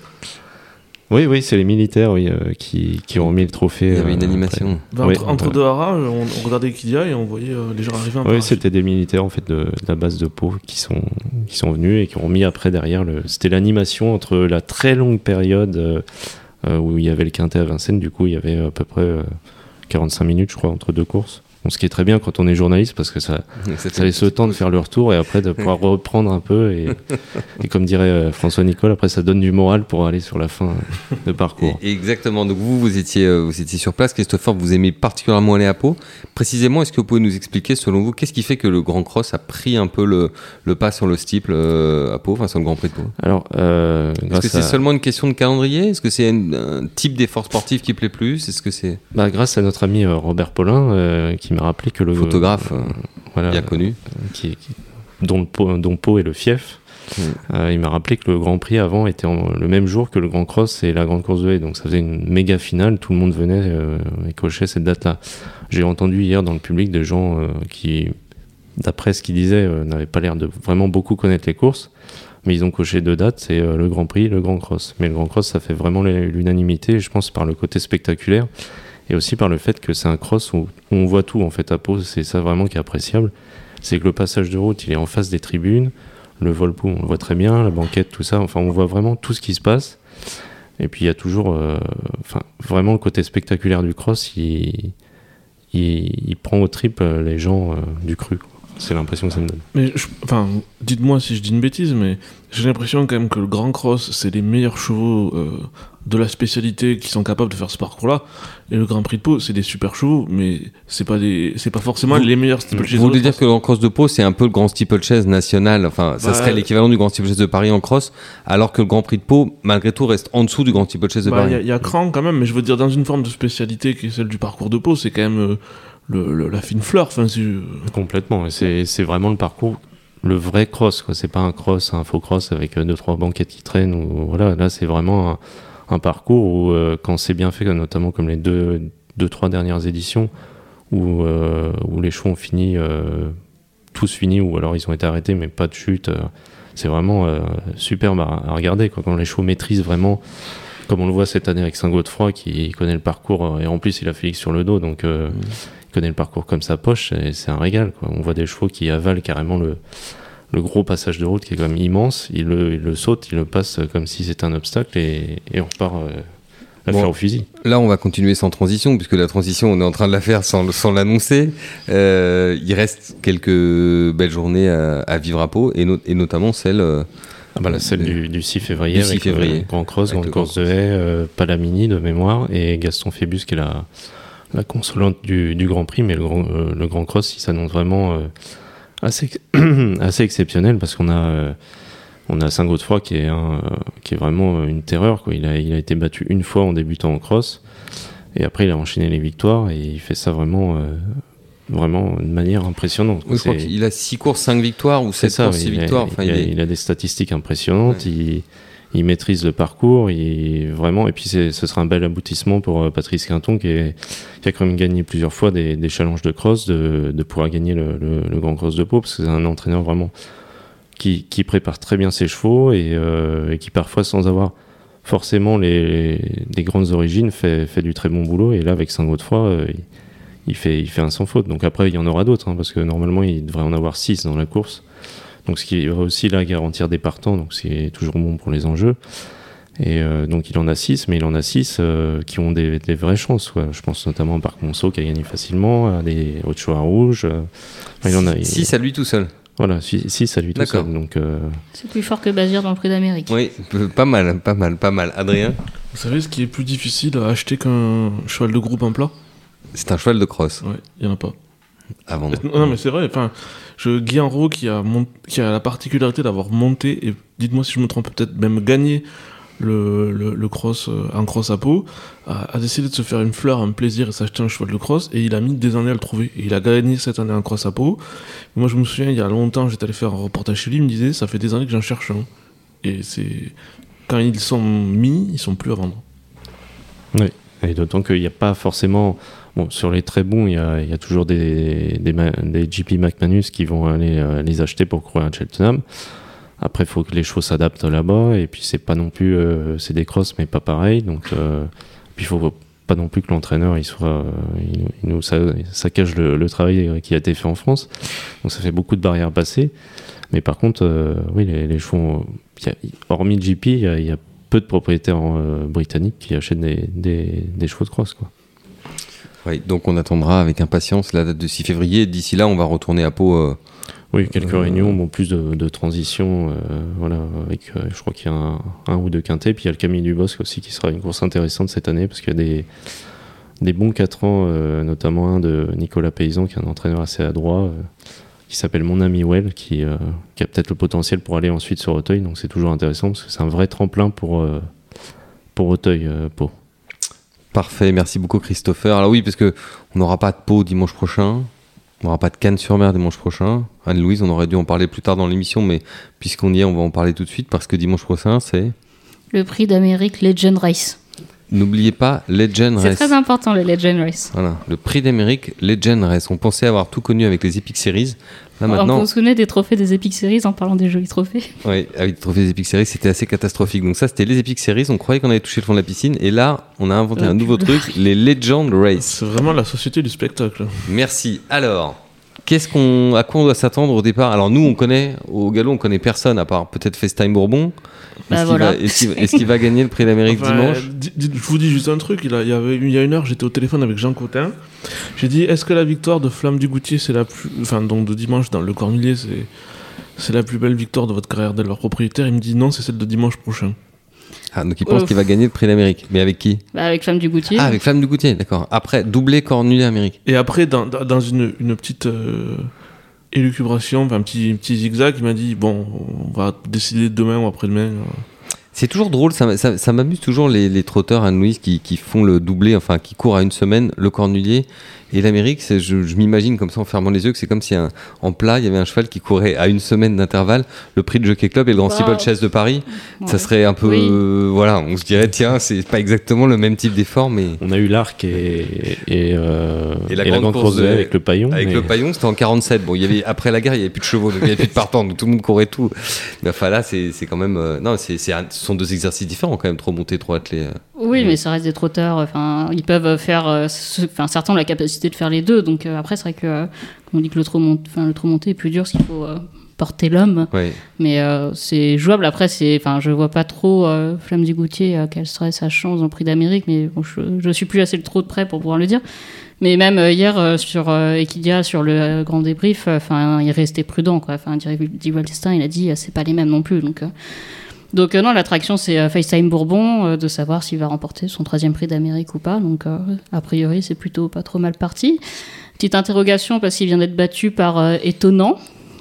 Oui, oui, c'est les militaires oui, euh, qui, qui, ont mis le trophée. Il y avait une euh, animation. Bah, entre, deux haras, on, regardait Kidia et on voyait les gens arriver en Oui, c'était des militaires en fait de, la base de Pau qui sont, qui sont venus et qui ont mis après derrière le. C'était l'animation entre la très longue période euh, où il y avait le quintet à Vincennes. Du coup, il y avait à peu près 45 euh, minutes, je crois, entre deux courses ce qui est très bien quand on est journaliste parce que ça, ça laisse le temps de faire le retour et après de pouvoir reprendre un peu. Et, comme dirait euh, François Nicole, après ça donne du moral pour aller sur la fin de parcours. exactement. Donc vous, vous étiez, euh, vous étiez sur place. Christopher, vous aimez particulièrement aller à Pau. Précisément, est-ce que vous pouvez nous expliquer, selon vous, qu'est-ce qui fait que le Grand Cross a pris un peu le, le pas sur le steeple euh, à Pau, enfin sur le Grand Prix de Pau? Alors, est-ce que c'est seulement une question de calendrier? Est-ce que c'est un, type d'effort sportif qui plaît plus? Est-ce que c'est bah, Grâce à notre ami Robert Paulin, qui m'a rappelé que le photographe euh, bien connu, qui, dont, dont Pau est le fief. Mm. Euh, il m'a rappelé que le Grand Prix avant était le même jour que le Grand Cross et la Grande Course de Haie, donc ça faisait une méga finale, tout le monde venait euh, et cochait cette date-là. J'ai entendu hier dans le public des gens qui, d'après ce qu'ils disaient, n'avaient pas l'air de vraiment beaucoup connaître les courses, mais ils ont coché deux dates, c'est le Grand Prix et le Grand Cross. Mais le Grand Cross, ça fait vraiment l'unanimité, je pense, par le côté spectaculaire et aussi par le fait que c'est un cross où on voit tout en fait à pause, c'est ça vraiment qui est appréciable. C'est que le passage de route, il est en face des tribunes, le vol on le voit très bien, la banquette, tout ça, enfin on voit vraiment tout ce qui se passe. Et puis il y a toujours, euh, enfin vraiment le côté spectaculaire du cross, il, il, prend au triple les gens euh, du cru. C'est l'impression que ça me donne. Mais enfin, dites-moi si je dis une bêtise, mais j'ai l'impression quand même que le Grand Cross, c'est les meilleurs chevaux euh, de la spécialité qui sont capables de faire ce parcours-là. Et le Grand Prix de Pau, c'est des super chevaux, mais c'est pas des, c'est pas forcément les meilleurs steeplechase. Vous voulez dire que le Grand Cross de Pau, c'est un peu le Grand steeplechase national. Enfin, ça serait l'équivalent du Grand steeplechase de Paris en cross, alors que le Grand Prix de Pau, malgré tout, reste en dessous du Grand steeplechase de bah, Paris. Il y, a cran quand même, mais je veux dire dans une forme de spécialité qui est celle du parcours de Pau, c'est quand même euh, le, la fine fleur. Enfin, Complètement. C'est vraiment le parcours le vrai cross, quoi. C'est pas un cross, un faux cross avec euh, deux trois banquettes qui traînent ou voilà. Là, c'est vraiment un, un parcours où, euh, quand c'est bien fait, notamment comme les deux, deux trois dernières éditions, où, euh, où les chevaux ont fini, euh, tous finis, ou alors ils ont été arrêtés, mais pas de chute. c'est vraiment superbe à, regarder, quoi, quand les chevaux maîtrisent vraiment, comme on le voit cette année avec Saint-Godefroy, qui connaît le parcours, et en plus il a Félix sur le dos, donc mmh. il connaît le parcours comme sa poche, et c'est un régal. Quoi. On voit des chevaux qui avalent carrément le, le gros passage de route qui est quand même immense, il le, il le saute, il le passe comme si c'était un obstacle et, et on repart euh, la faire au fusil. Là, on va continuer sans transition, puisque la transition, on est en train de la faire sans, sans l'annoncer. Euh, il reste quelques belles journées à, à vivre à Pau, et, et notamment celle. Euh, ah bah, celle du, du, 6 février, du 6 avec février. Grand Cross, Grande Course de haie, euh, Palamini de mémoire, et Gaston Phébus qui est la, la consolante du, du Grand Prix, mais le Grand, le grand Cross, il s'annonce vraiment assez, assez exceptionnel parce qu'on a, euh, on a Saint-Godefroy qui est, un, qui est vraiment une terreur. Quoi. Il, a, il a été battu une fois en débutant en cross et après il a enchaîné les victoires et il fait ça vraiment. Euh, vraiment de manière impressionnante. Oui, je crois qu'il a 6 courses, 5 victoires ou 7 courses, 6 victoires. Enfin, il, a, il, a, des statistiques impressionnantes. Il maîtrise le parcours, vraiment, et puis ce sera un bel aboutissement pour euh, Patrice Quinton qui, a quand même gagné plusieurs fois des, des challenges de cross, de, de pouvoir gagner le, Grand Cross de Pau, parce que c'est un entraîneur vraiment qui, prépare très bien ses chevaux et, euh, qui parfois, sans avoir forcément les, les grandes origines, fait, fait, du très bon boulot. Et là, avec Saint-Godefroy, euh, il, il, fait, il fait un sans faute. Donc après, il y en aura d'autres, hein, parce que normalement, il devrait en avoir 6 dans la course. Donc ce qui va aussi là garantir des partants, donc c'est toujours bon pour les enjeux. Et euh, donc il en a 6, mais il en a 6 euh, qui ont des, des, vraies chances. Ouais. Je pense notamment à Parc Monceau qui a gagné facilement, à des Ochoa Rouge. Euh, il en a 6 à lui tout seul. Voilà, 6 à lui tout seul. Donc, euh... C'est plus fort que Bazir dans le prix d'Amérique. Oui, pas mal, pas mal, pas mal. Adrien? Vous savez ce qui est plus difficile à acheter qu'un cheval de groupe en plat? C'est un cheval de cross. Ouais, il n'y en a pas. Avant. Non, mais c'est vrai. Enfin, je, Guy Enro, qui a, qui a la particularité d'avoir monté, et dites-moi si je me trompe, peut-être même gagné le, le, le cross, euh, un cross à peau, a, a, décidé de se faire une fleur, un plaisir et s'acheter un cheval de cross, et il a mis des années à le trouver. Et il a gagné cette année un cross à peau. moi, je me souviens, il y a longtemps, j'étais allé faire un reportage chez lui, il me disait, ça fait des années que j'en cherche un. Et c'est. Quand ils sont mis, ils sont plus à vendre. Oui, et d'autant qu'il n'y a pas forcément Sur les très bons, il y a, toujours des, des, des, McManus qui vont aller euh, les acheter pour courir à Cheltenham. Après, il faut que les choses s'adaptent là-bas. Et puis, c'est pas non plus. Euh, c'est des crosses, mais pas pareil. Donc, euh, puis, il faut pas non plus que l'entraîneur il soit. il, il saccage le, travail qui a été fait en France. Donc, ça fait beaucoup de barrières passées. Mais par contre, oui, les, chevaux. Hormis JP, il y, a peu de propriétaires britanniques qui achètent des, des, chevaux de cross, quoi. Oui, donc on attendra avec impatience la date de 6 février. D'ici là, on va retourner à Pau. Euh, oui, quelques euh, réunions, bon, plus de, de transition. Euh, voilà, avec, je crois qu'il y a un, un, ou deux quintés. Puis il y a le Camille Dubosc aussi qui sera une course intéressante cette année parce qu'il y a des, des bons 4 ans, euh, notamment un de Nicolas Paysan qui est un entraîneur assez adroit qui s'appelle Mon Ami Well, qui, qui a peut-être le potentiel pour aller ensuite sur Auteuil. Donc c'est toujours intéressant parce que c'est un vrai tremplin pour, pour Auteuil, Pau. Parfait, merci beaucoup Christopher. Alors oui, parce que on n'aura pas de Pau dimanche prochain, on n'aura pas de Cannes-sur-Mer dimanche prochain. Anne-Louise, on aurait dû en parler plus tard dans l'émission, mais puisqu'on y est, on va en parler tout de suite parce que dimanche prochain, c'est le prix d'Amérique Legend Race. N'oubliez pas Legend Race. C'est très important le Legend Race. Voilà, le prix d'Amérique Legend Race. On pensait avoir tout connu avec les Epic Series. Là, maintenant... On se souvenait des trophées des Epic Series en parlant des jolis trophées. Oui, avec les trophées des Epic Series, c'était assez catastrophique. Donc ça, c'était les Epic Series. On croyait qu'on avait touché le fond de la piscine. Et là, on a inventé un nouveau truc, les Legend Race. C'est vraiment la société du spectacle. Merci. Alors, Qu'est-ce qu'on, à quoi on doit s'attendre au départ? Alors nous, on connaît au galop, on connaît personne à part peut-être FaceTime Bourbon. Bah, Est-ce qu'il voilà. va, est-ce qu'il- est-ce qu'il va gagner le prix d'Amérique Enfin, dimanche? euh, je vous dis juste un truc. Il, a- il y avait, il y a une heure, j'étais au téléphone avec Jean Cotin. J'ai dit est-ce que la victoire de Flamme du Goutier, c'est la plus. Enfin, donc de dimanche dans le Cornulier, c'est. C'est la plus belle victoire de votre carrière d'éleveur propriétaire? Il me dit non, c'est celle de dimanche prochain. Ah, donc il pense qu'il va gagner le prix d'Amérique. Mais avec qui? Bah, avec Flamme du Goutier. Ah, avec Flamme du Goutier, d'accord. Après, doublé Cornulier Amérique. Et après, dans, une, une petite euh, élucubration, un petit, petit zigzag, il m'a dit bon, on va décider demain ou après-demain. euh. C'est toujours drôle, ça, ça, ça m'amuse toujours les, les trotteurs Anne-Louise qui, qui font le doublé, enfin qui courent à une semaine, le Cornulier et l'Amérique. c'est- Je, je m'imagine comme ça en fermant les yeux que c'est comme si un- en plat il y avait un cheval qui courait à une semaine d'intervalle le prix de Jockey Club et le Grand Wow. Steeplechase de Paris. Ça serait un peu. Oui. euh, voilà, on se dirait tiens, c'est pas exactement le même type d'effort, mais. On a eu l'arc et, et, euh, Et la grande course de de- haie avec le paillon. Avec mais- le paillon, c'était en 47. Bon, il y avait, après la guerre, il n'y avait plus de chevaux, donc il n'y avait plus de partants, donc tout le monde courait tout. Mais enfin là, c'est c'est quand même. euh, non, c'est c'est un- ce sont deux exercices différents quand même, trop monter, trop attelé. Oui, mais ça reste des trotteurs. Enfin, ils peuvent faire. euh, ce- Enfin, certains ont la capacité de faire les deux. Donc euh, après, c'est vrai que, euh, comme on dit que le trop, mont... enfin, le trop monté est plus dur, parce qu'il faut porter l'homme. Ouais. Mais euh, c'est jouable. Après, c'est. Enfin, je vois pas trop euh, Flamme du Goutier euh, quelle serait sa chance en Prix d'Amérique. Mais bon, je, je suis plus assez le trop de près pour pouvoir le dire. Mais même hier sur Equidia, sur le grand débrief, enfin, il restait prudent. Quoi. Enfin, Di Waldstein, il a dit, c'est pas les mêmes non plus. Donc. Donc euh, non, l'attraction c'est euh, FaceTime Bourbon, euh, de savoir s'il va remporter son troisième prix d'Amérique ou pas. Donc a priori c'est plutôt pas trop mal parti. Petite interrogation parce qu'il vient d'être battu par Étonnant,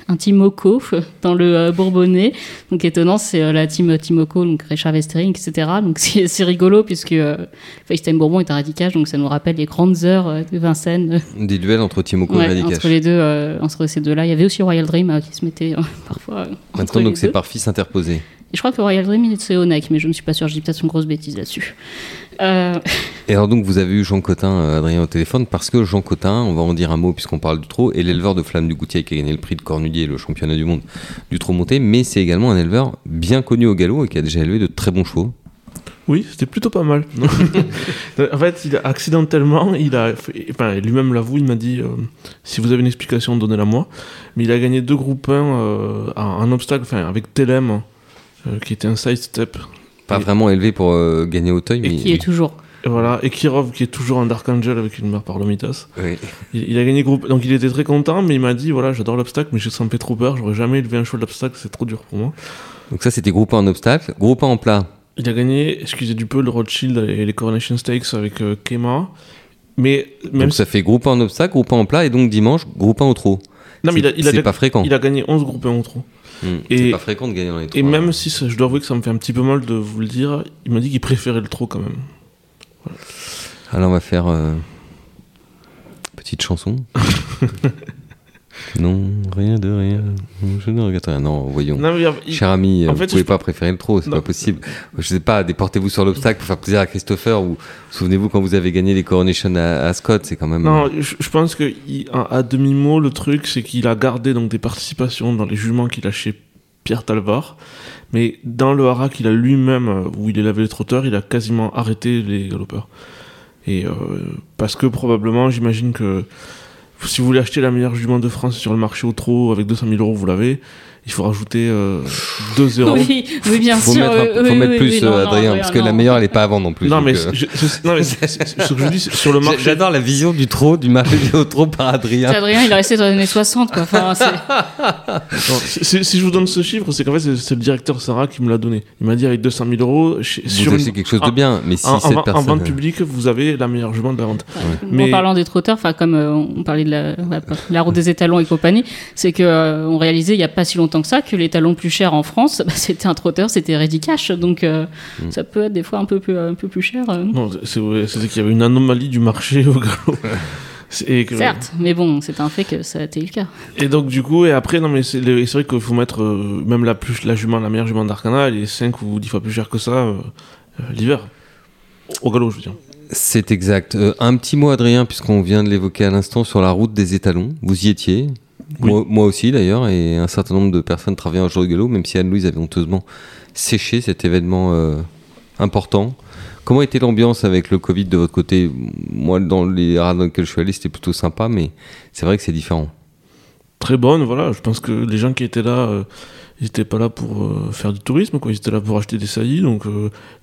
un Timoco dans le euh, Bourbonnais. Donc Étonnant c'est euh, la team Timoco, donc Richard Westering, etc. Donc c'est rigolo puisque euh, FaceTime Bourbon est un radicage, donc ça nous rappelle les grandes heures euh, de Vincennes Des duels entre Timoko Ouais, et Radicash. entre les deux, euh, entre ces deux-là. Il y avait aussi Royal Dream euh, qui se mettait euh, parfois euh, Maintenant, donc c'est par fils interposé. Et je crois que Royal Dream, c'est NEC, mais je ne suis pas sûre, je dis peut-être une grosse bêtise là-dessus. Euh, Et alors donc vous avez eu Jean Cotin, euh, Adrien au téléphone, parce que Jean Cotin, on va en dire un mot puisqu'on parle du trot, est l'éleveur de Flamme du Goutier qui a gagné le prix de Cornulier, le championnat du monde du trot monté, mais c'est également un éleveur bien connu au galop et qui a déjà élevé de très bons chevaux. Oui, c'était plutôt pas mal. en fait, il a, accidentellement, il a, enfin, lui-même l'avoue, il m'a dit euh, si vous avez une explication, donnez-la moi. Mais il a gagné deux groupes 1 euh, en, en obstacle, enfin, avec Telem, euh, qui était un side step. Pas Et- vraiment élevé pour euh, gagner Auteuil, mais qui est toujours. Et voilà, et Kirov, qui est toujours un Dark Angel avec une mère par Lomitas. Oui. Il, il a gagné groupe, donc il était très content, mais il m'a dit voilà, j'adore l'obstacle, mais me fait trop peur, j'aurais jamais élevé un cheval d'obstacle, c'est trop dur pour moi. Donc ça c'était groupe 1 en obstacle, groupe 1 en plat. Il a gagné, excusez du peu, le Rothschild et les Coronation Stakes avec euh, Kema. Mais même donc ça fait groupe 1 en obstacle, groupe 1 en plat et donc dimanche groupe 1 au trot. non, mais il a, il a, c'est pas fréquent. il a gagné 11 groupes 1 au trot. Hmm, et- C'est pas fréquent de gagner dans les Et trous. même si ça- je dois avouer que ça me fait un petit peu mal de vous le dire, il m'a dit qu'il préférait le trot quand même. Alors on va faire euh, petite chanson. non, rien de rien. Je ne regrette rien. Non, voyons. Non, il Cher ami, en vous fait, pouvez pas préférer le trot, c'est pas possible. Je sais pas, déportez-vous sur l'obstacle pour faire plaisir à Christopher ou souvenez-vous quand vous avez gagné les Coronation à, à Scott, c'est quand même. Non, je, je pense que il- à, demi-mot, le truc, c'est qu'il a gardé donc des participations dans les jugements qu'il a chez Pierre Talvar. Mais dans le haras qu'il a lui-même, euh, où il élevait les trotteurs, il a quasiment arrêté les galopeurs. Et euh, parce que probablement, j'imagine que si vous voulez acheter la meilleure jument de France sur le marché au trot avec 200 000 euros, vous l'avez. Il faut rajouter euh, 2 zéros. Oui, oui, bien faut sûr. mettre, un- oui, faut oui, mettre oui, plus, non, euh, non, Adrien, parce que la meilleure, elle est pas avant non plus. Non, mais, euh, je- je- non, mais c'est- c'est- ce que je vous dis, sur le marché. J'adore la vision du trot, du marché au trot par Adrien. Adrien, il est resté dans les années 60, quoi. Enfin, c'est- Non, si, si- je vous donne ce chiffre, c'est qu'en fait, c'est- c'est le directeur Sarah qui me l'a donné. Il m'a dit avec 200 000 euros, Vous sur achetez une- quelque chose de en- bien, mais si en, cette vente- en personne. vente publique, vous avez la meilleure jument de la vente. Mais... Mais- En parlant des trotteurs, enfin comme euh, on parlait de la, la, la route des étalons et compagnie, c'est que euh, on réalisait il y a pas si longtemps que ça que l'étalon le plus cher en France, bah, c'était un trotteur, c'était Ready Cash, donc euh, Mm. ça peut être des fois un peu plus un peu plus cher. euh. Non, c'est c'était qu'il y avait une anomalie du marché au galop. C'est- Et, que- Certes, mais bon, c'est un fait que ça a été le cas. et donc du coup, et après, non mais c'est le- c'est vrai qu'il faut mettre euh, même la plus la jument, la meilleure jument d'Arcana, elle est 5 ou 10 fois plus chère que ça euh, euh, l'hiver. Au galop, je veux dire. C'est exact. Euh, un petit mot, Adrien, puisqu'on vient de l'évoquer à l'instant sur la route des étalons. Vous y étiez. Oui. Moi, moi aussi, d'ailleurs, et un certain nombre de personnes travaillant un jour de galop, même si Anne-Louise avait honteusement séché cet événement euh, important. Comment était l'ambiance avec le Covid de votre côté? Moi, dans les haras dans lesquels je suis allé, c'était plutôt sympa, mais c'est vrai que c'est différent. très bonne. Voilà, je pense que les gens qui étaient là, ils n'étaient pas là pour faire du tourisme, quoi. Ils étaient là pour acheter des saillies. Donc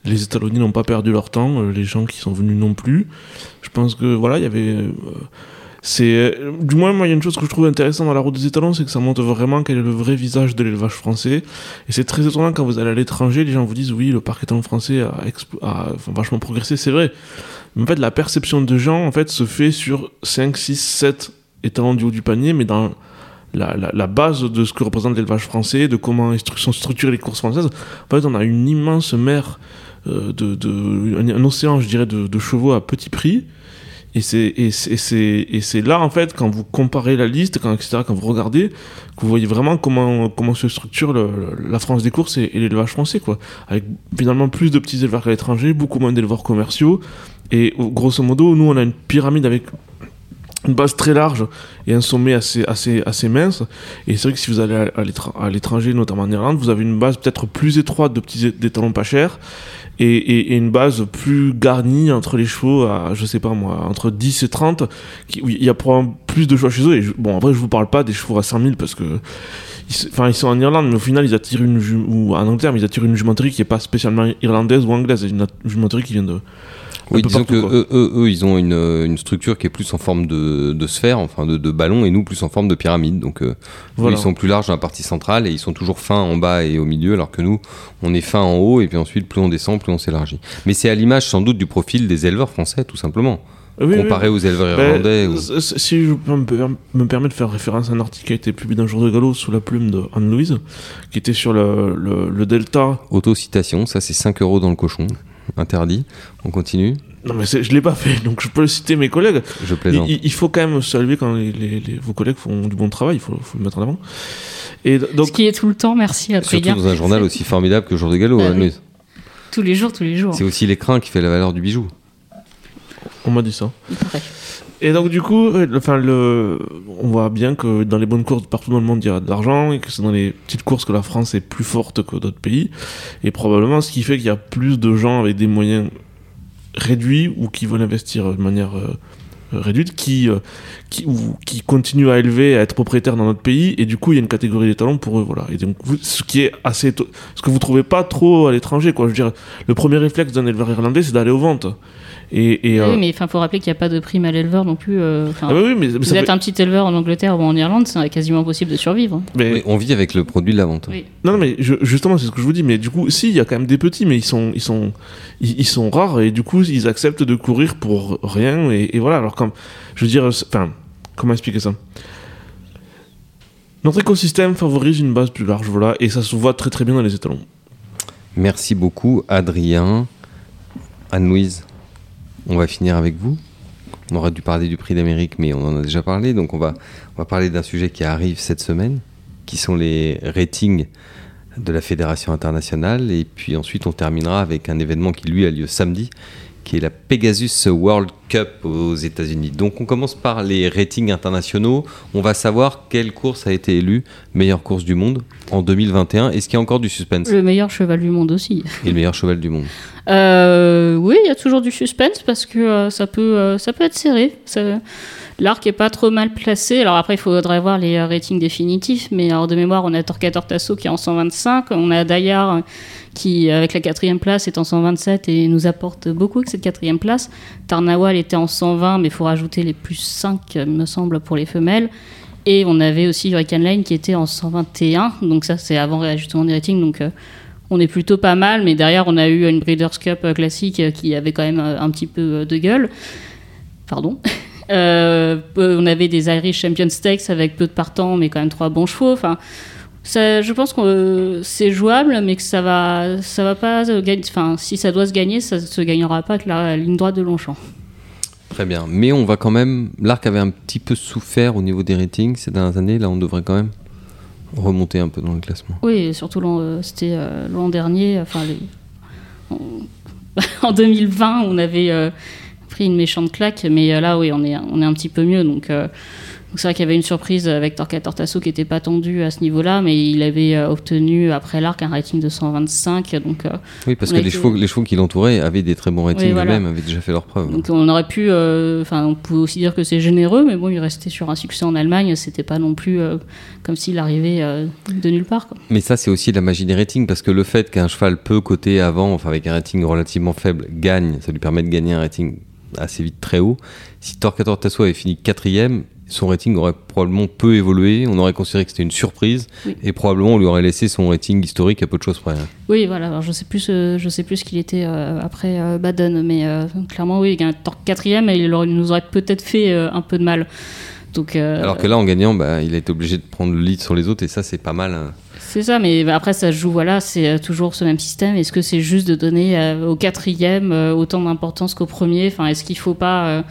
les étalonniers n'ont pas perdu leur temps, les gens qui sont venus non plus. Je pense que voilà, il y avait c'est du moins moi il y a une chose que je trouve intéressante dans la route des étalons c'est que ça montre vraiment quel est le vrai visage de l'élevage français. Et c'est très étonnant quand vous allez à l'étranger les gens vous disent oui le parc étalon français a, vachement progressé c'est vrai. Mais en fait la perception de gens en fait se fait sur 5, 6, 7 étalons du haut du panier mais dans la, base de ce que représente l'élevage français, de comment sont structurées les courses françaises. En fait, on a une immense mer, euh, de, un, océan, je dirais, de, chevaux à petit prix, et c'est, et c'est, et c'est là, en fait, quand vous comparez la liste, quand, etc., quand vous regardez, que vous voyez vraiment comment, comment se structure le, la France des courses et, l'élevage français, quoi. Avec finalement plus de petits éleveurs qu'à l'étranger, beaucoup moins d'éleveurs commerciaux. Et grosso modo, nous, on a une pyramide avec une base très large et un sommet assez, assez, assez mince. Et c'est vrai que si vous allez à l'étranger, notamment en Irlande, vous avez une base peut-être plus étroite de petits étalons pas chers et, une base plus garnie entre les chevaux à, je sais pas moi, entre 10 et 30. Qui, il y a probablement plus de choix chez eux. Et bon, après, je vous parle pas des chevaux à 5000 parce que, enfin, ils sont en Irlande, mais au final, ils attirent une, ou en Angleterre, mais ils attirent une jumenterie qui est pas spécialement irlandaise ou anglaise. Une jumenterie qui vient de, oui, disons que eux, eux, ils ont une, une, structure qui est plus en forme de, de sphère, enfin de, de, ballon, et nous plus en forme de pyramide. Donc, euh, ils sont plus larges dans la partie centrale et ils sont toujours fins en bas et au milieu, alors que nous, on est fin en haut, et puis ensuite, plus on descend, plus on s'élargit. Mais c'est à l'image sans doute du profil des éleveurs français, tout simplement. comparé aux éleveurs ben, irlandais. Si je peux me, permettre de faire référence à un article qui a été publié dans le jour de galop sous la plume de Anne-Louise, qui était sur le, le, le Delta. Autocitation, ça c'est 5 euros dans le cochon interdit. On continue. Non, mais je l'ai pas fait, donc je peux citer mes collègues. Je plaisante. Il, faut quand même saluer quand les, vos collègues font du bon travail, il faut, le mettre en avant. Et donc, Ce qui est tout le temps, merci à Surtout dans un journal aussi formidable que Jour de Galop. Bah tous les jours, tous les jours. C'est aussi l'écran qui fait la valeur du bijou. On m'a dit ça. Et donc du coup, enfin, le, on voit bien que dans les bonnes courses partout dans le monde il y a de l'argent et que c'est dans les petites courses que la France est plus forte que d'autres pays. Et probablement ce qui fait qu'il y a plus de gens avec des moyens réduits ou qui veulent investir de manière euh, réduite qui, euh, qui, continuent à élever, à être propriétaires dans notre pays et du coup il y a une catégorie des talents pour eux. Voilà. Et donc ce qui est assez. Ce que vous trouvez pas trop à l'étranger, quoi. Je veux le premier réflexe d'un éleveur irlandais c'est d'aller aux ventes. Et, oui, euh, mais il faut rappeler qu'il n'y a pas de prime à l'éleveur non plus. Euh, ah oui, mais, vous êtes un petit éleveur en Angleterre ou en Irlande, c'est quasiment impossible de survivre. Mais on vit avec le produit de la vente. Non, mais justement, c'est ce que je vous dis. Mais du coup, si, il y a quand même des petits, mais ils sont, ils sont, ils, sont rares et du coup, ils acceptent de courir pour rien. Et, voilà. Alors, comme, je veux dire, enfin, comment expliquer ça? Notre écosystème favorise une base plus large, voilà, et ça se voit très très bien dans les étalons. Merci beaucoup, Adrien. Anne-Louise on va finir avec vous. On aurait dû parler du prix d'Amérique, mais on en a déjà parlé. Donc on va, parler d'un sujet qui arrive cette semaine, qui sont les ratings de la Fédération internationale. Et puis ensuite, on terminera avec un événement qui, lui, a lieu samedi, qui est la Pegasus World Cup aux États-Unis. Donc on commence par les ratings internationaux. On va savoir quelle course a été élue meilleure course du monde en 2021. Est-ce qu'il y a encore du suspense? Le meilleur cheval du monde aussi. Et le meilleur cheval du monde. Euh, oui, il y a toujours du suspense parce que euh, ça, peut, euh, ça peut être serré. L'arc est pas trop mal placé. Alors après, il faudrait voir les ratings définitifs. Mais alors de mémoire, on a Torquator Tasso qui est en 125. On a Dayar qui, avec la quatrième place, est en 127 et nous apporte beaucoup avec cette quatrième place. Tarnawal était en 120, mais il faut rajouter les plus 5, me semble, pour les femelles. Et on avait aussi Hurricane Line qui était en 121. Donc ça, c'est avant réajustement des ratings. Donc on est plutôt pas mal, mais derrière, on a eu une Breeders' Cup euh, classique euh, qui avait quand même euh, un petit peu de gueule. Pardon. on avait des Irish Champion Stakes avec peu de partants, mais quand même trois bons chevaux. Enfin, je pense que c'est jouable, mais que ça va, ça va pas gagner. Enfin, si ça doit se gagner, ça se gagnera pas avec la ligne droite de Longchamp. Très bien, mais on va quand même. L'arc avait un petit peu souffert au niveau des ratings ces dernières années. Là, on devrait quand même remonter un peu dans le classement. Oui, surtout euh, c'était euh, l'an dernier, enfin en 2020, on avait euh, pris une méchante claque, mais là, oui, on est, on est un petit peu mieux, donc c'est vrai qu'il y avait une surprise avec Torquay Tortasso qui n'était pas tendu à ce niveau-là, mais il avait euh, obtenu après l'arc un rating de 125. Donc, euh, oui, parce que les, chevaux, les chevaux qui l'entouraient avaient des très bons ratings eux-mêmes, avaient déjà fait leur preuve. Donc on aurait pu, euh, enfin, on peut aussi dire que c'est généreux, mais bon, il restait sur un succès en Allemagne, c'était pas non plus comme s'il arrivait de nulle part. Quoi. Mais ça, c'est aussi la magie des ratings, parce que le fait qu'un cheval peut coter avant, enfin avec un rating relativement faible, gagne, ça lui permet de gagner un rating assez vite très haut. Si Torquay Tortasso avait fini quatrième, son rating aurait probablement peu évolué. On aurait considéré que c'était une surprise et probablement on lui aurait laissé son rating historique à peu de choses près. Hein. Oui, voilà. Alors, je sais plus, euh, je sais plus ce qu'il était euh, après euh, Baden, mais clairement oui, il un quatrième et il, nous aurait peut-être fait un peu de mal. Donc, Alors que là, en gagnant, bah, il a été obligé de prendre le lead sur les autres et ça, c'est pas mal. Hein. C'est ça, mais après ça joue, voilà, c'est toujours ce même système. Est-ce que c'est juste de donner au quatrième autant d'importance qu'au premier? Enfin, est-ce qu'il faut pas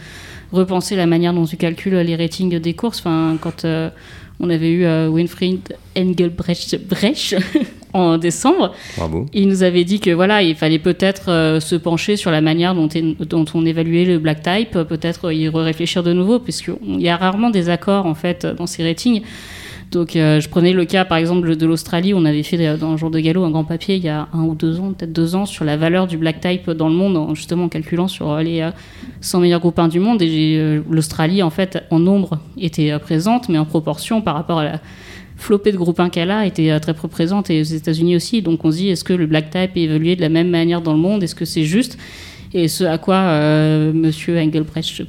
repenser la manière dont tu calcules les ratings des courses? Enfin, quand euh, on avait eu euh, Winfried Engelbrecht en décembre, il nous avait dit que voilà, il fallait peut-être euh, se pencher sur la manière dont, dont, on évaluait le black type, peut-être y réfléchir de nouveau, puisqu'il y a rarement des accords en fait dans ces ratings. Donc, euh, je prenais le cas, par exemple, de l'Australie. On avait fait euh, dans le jour de galop un grand papier il y a un ou deux ans, peut-être deux ans, sur la valeur du black type dans le monde, en, justement en calculant sur euh, les 100 meilleurs groupes du monde. Et l'Australie, en fait, en nombre, était présente, mais en proportion par rapport à la flopée de groupes 1 qu'elle a était très présente et aux États-Unis aussi. Donc, on se dit, est-ce que le black type est évolué de la même manière dans le monde? Est-ce que c'est juste? Et ce à quoi Monsieur Engelbrecht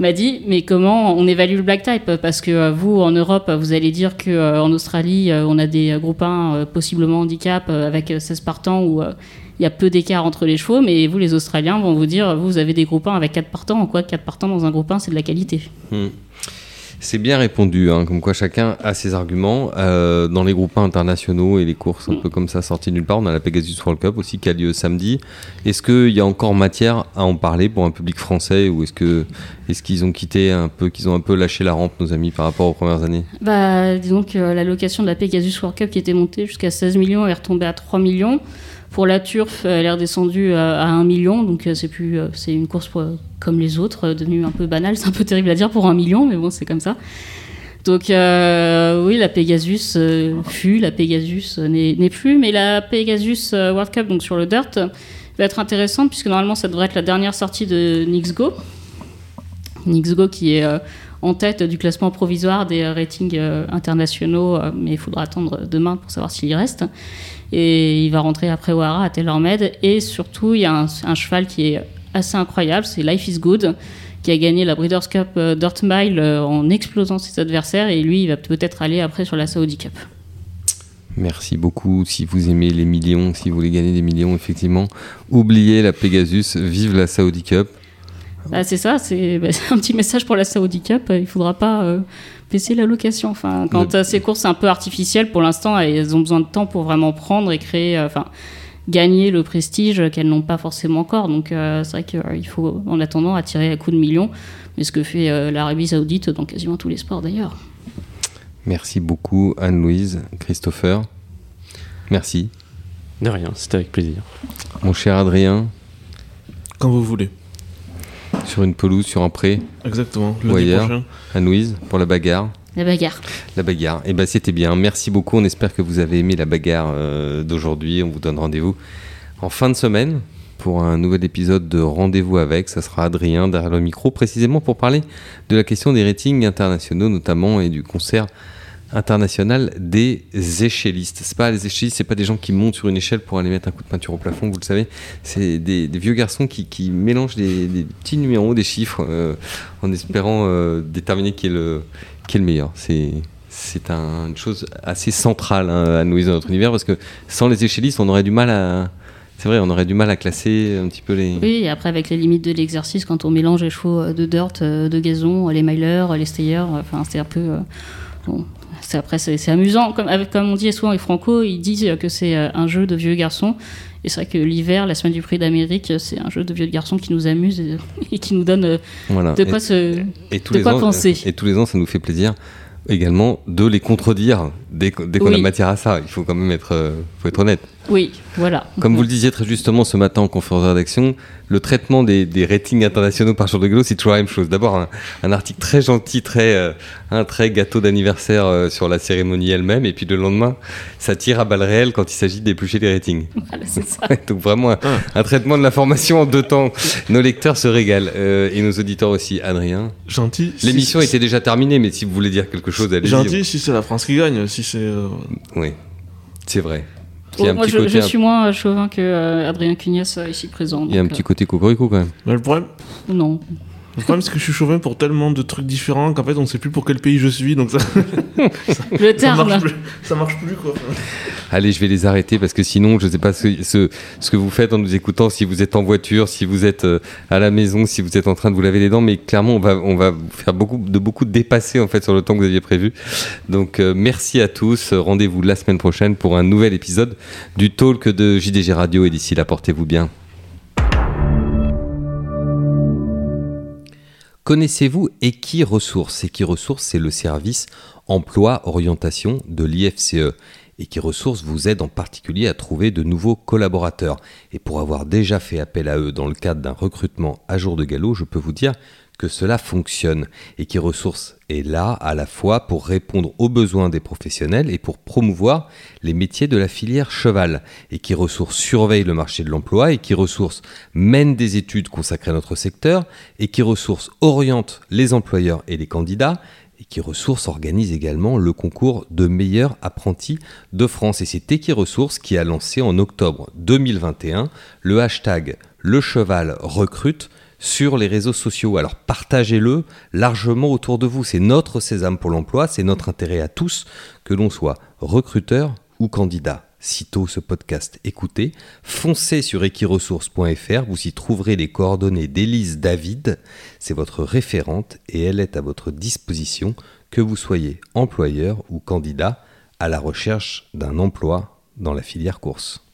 m'a dit mais comment on évalue le black type? Parce que euh, vous en Europe vous allez dire que euh, en Australie euh, on a des groupes 1 possiblement handicap avec 16 partants où il y a peu d'écart entre les chevaux mais vous les Australiens vont vous dire vous avez des groupes 1 avec 4 partants en quoi 4 partants dans un groupe 1 c'est de la qualité? Hmm. C'est bien répondu, hein, comme quoi chacun a ses arguments. Euh, dans les groupes internationaux et les courses un peu comme ça sorties nulle part, on a la Pegasus World Cup aussi qui a lieu samedi. Est-ce qu'il y a encore matière à en parler pour un public français ou est-ce que est-ce qu'ils ont quitté un peu, qu'ils ont un peu lâché la rampe, nos amis, par rapport aux premières années? Bah, disons que la location de la Pegasus World Cup qui était montée jusqu'à 16 millions est retombée à 3 millions. Pour la Turf, elle est redescendue à 1 million, donc euh, c'est plus, euh, c'est une course comme les autres, euh, devenue un peu banale. C'est un peu terrible à dire pour un million, mais bon, c'est comme ça. Donc oui, la Pegasus fut, la Pegasus n'est plus, mais la Pegasus World Cup, donc sur le dirt, va être intéressante puisque normalement ça devrait être la dernière sortie de Nixgo. Nixgo qui est en tête du classement provisoire des ratings internationaux, mais il faudra attendre demain pour savoir s'il y reste et il va rentrer après O'Hara à TaylorMade. Et surtout, il y a un, cheval qui est assez incroyable, c'est Life is Good, qui a gagné la Breeders' Cup euh, Dirt Mile euh, en explosant ses adversaires. Et lui, il va peut-être aller après sur la Saudi Cup. Merci beaucoup. Si vous aimez les millions, si vous voulez gagner des millions, effectivement, oubliez la Pegasus, vive la Saudi Cup. Bah, c'est ça, c'est bah, un petit message pour la Saudi Cup. Il ne faudra pas euh, baisser la location. Enfin, quand ces courses un peu artificielles, pour l'instant, elles ont besoin de temps pour vraiment prendre et créer, euh, enfin, gagner le prestige qu'elles n'ont pas forcément encore. Donc, euh, c'est vrai qu'il faut, en attendant, attirer à coups de millions. Mais ce que fait l'Arabie Saoudite dans quasiment tous les sports d'ailleurs. Merci beaucoup, Anne-Louise, Christopher. Merci. De rien, c'était avec plaisir. Mon cher Adrien. Quand vous voulez. Sur une pelouse, sur un pré Exactement, le prochain. À Louise, pour la bagarre. La bagarre. La bagarre. Et eh ben c'était bien. Merci beaucoup. On espère que vous avez aimé la bagarre euh, d'aujourd'hui. On vous donne rendez-vous en fin de semaine pour un nouvel épisode de Rendez-vous avec. Ça sera Adrien derrière le micro, précisément pour parler de la question des ratings internationaux notamment et du concert international des échellistes. C'est pas les échellistes, c'est pas des gens qui montent sur une échelle pour aller mettre un coup de peinture au plafond, vous le savez. C'est des, vieux garçons qui, mélangent des, petits numéros, des chiffres, euh, en espérant euh, déterminer qui est le, qui meilleur. C'est c'est une chose assez centrale hein, à dans notre univers parce que sans les échellistes, on aurait du mal à c'est vrai, on aurait du mal à classer un petit peu les. Oui, et après, avec les limites de l'exercice, quand on mélange les chevaux de dirt, de gazon, les milers, les stayers, enfin, c'est un peu. Bon, après, c'est amusant. Comme, comme on dit souvent avec Franco, ils disent que c'est euh, un jeu de vieux garçons. Et c'est vrai que l'hiver, la semaine du prix d'Amérique, c'est un jeu de vieux garçons qui nous amuse et, qui nous donne euh, de quoi, se, et tous les ans, penser. Et tous les ans, ça nous fait plaisir également de les contredire dès, qu'on a matière à ça. Il faut quand même être, euh, faut être honnête. Oui, voilà. Comme vous le disiez très justement ce matin en conférence de rédaction, le traitement des, ratings internationaux par jour de vélo, c'est toujours la même chose. D'abord, un, article très gentil, très, euh, un très gâteau d'anniversaire euh, sur la cérémonie elle-même, et puis le lendemain, ça tire à balles réelles quand il s'agit d'éplucher les ratings. Voilà, c'est ça. Donc vraiment, un, traitement de l'information en deux temps. Nos lecteurs se régalent, euh, et nos auditeurs aussi. Adrien Gentil. L'émission était déjà terminée, mais si vous voulez dire quelque chose, allez-y. Gentil si c'est la France qui gagne, si c'est... Oui, c'est vrai moi, je, suis moins chauvin que euh, Adrien Cugnas euh, ici présent. Il y a un petit euh, côté cocorico quand même. Mais le problème. Non. Le problème, c'est que je suis chauvin pour tellement de trucs différents qu'en fait, on ne sait plus pour quel pays je suis. Donc ça, le terme. Ça marche, plus, ça marche plus, quoi. Allez, je vais les arrêter parce que sinon, je ne sais pas ce, ce, que vous faites en nous écoutant, si vous êtes en voiture, si vous êtes euh, à la maison, si vous êtes en train de vous laver les dents, mais clairement, on va, on va faire beaucoup de beaucoup de dépassés en fait sur le temps que vous aviez prévu. Donc, euh, merci à tous. Rendez-vous la semaine prochaine pour un nouvel épisode du talk de JDG Radio et d'ici là, portez-vous bien. Connaissez-vous Equiresources Equiresources, c'est le service emploi orientation de l'IFCE. Equiresources vous aide en particulier à trouver de nouveaux collaborateurs. Et pour avoir déjà fait appel à eux dans le cadre d'un recrutement à jour de galop, je peux vous dire que cela fonctionne et qui ressource est là à la fois pour répondre aux besoins des professionnels et pour promouvoir les métiers de la filière cheval et qui ressource surveille le marché de l'emploi et qui ressource mène des études consacrées à notre secteur et qui ressource oriente les employeurs et les candidats et qui ressource organise également le concours de meilleurs apprentis de France. Et c'est Equiresources qui a lancé en octobre 2021 le hashtag le cheval recrute sur les réseaux sociaux. Alors partagez-le largement autour de vous. C'est notre sésame pour l'emploi, c'est notre intérêt à tous, que l'on soit recruteur ou candidat. Sitôt ce podcast écoutez, foncez sur equiresources.fr, vous y trouverez les coordonnées d'Élise David, c'est votre référente et elle est à votre disposition, que vous soyez employeur ou candidat à la recherche d'un emploi dans la filière course.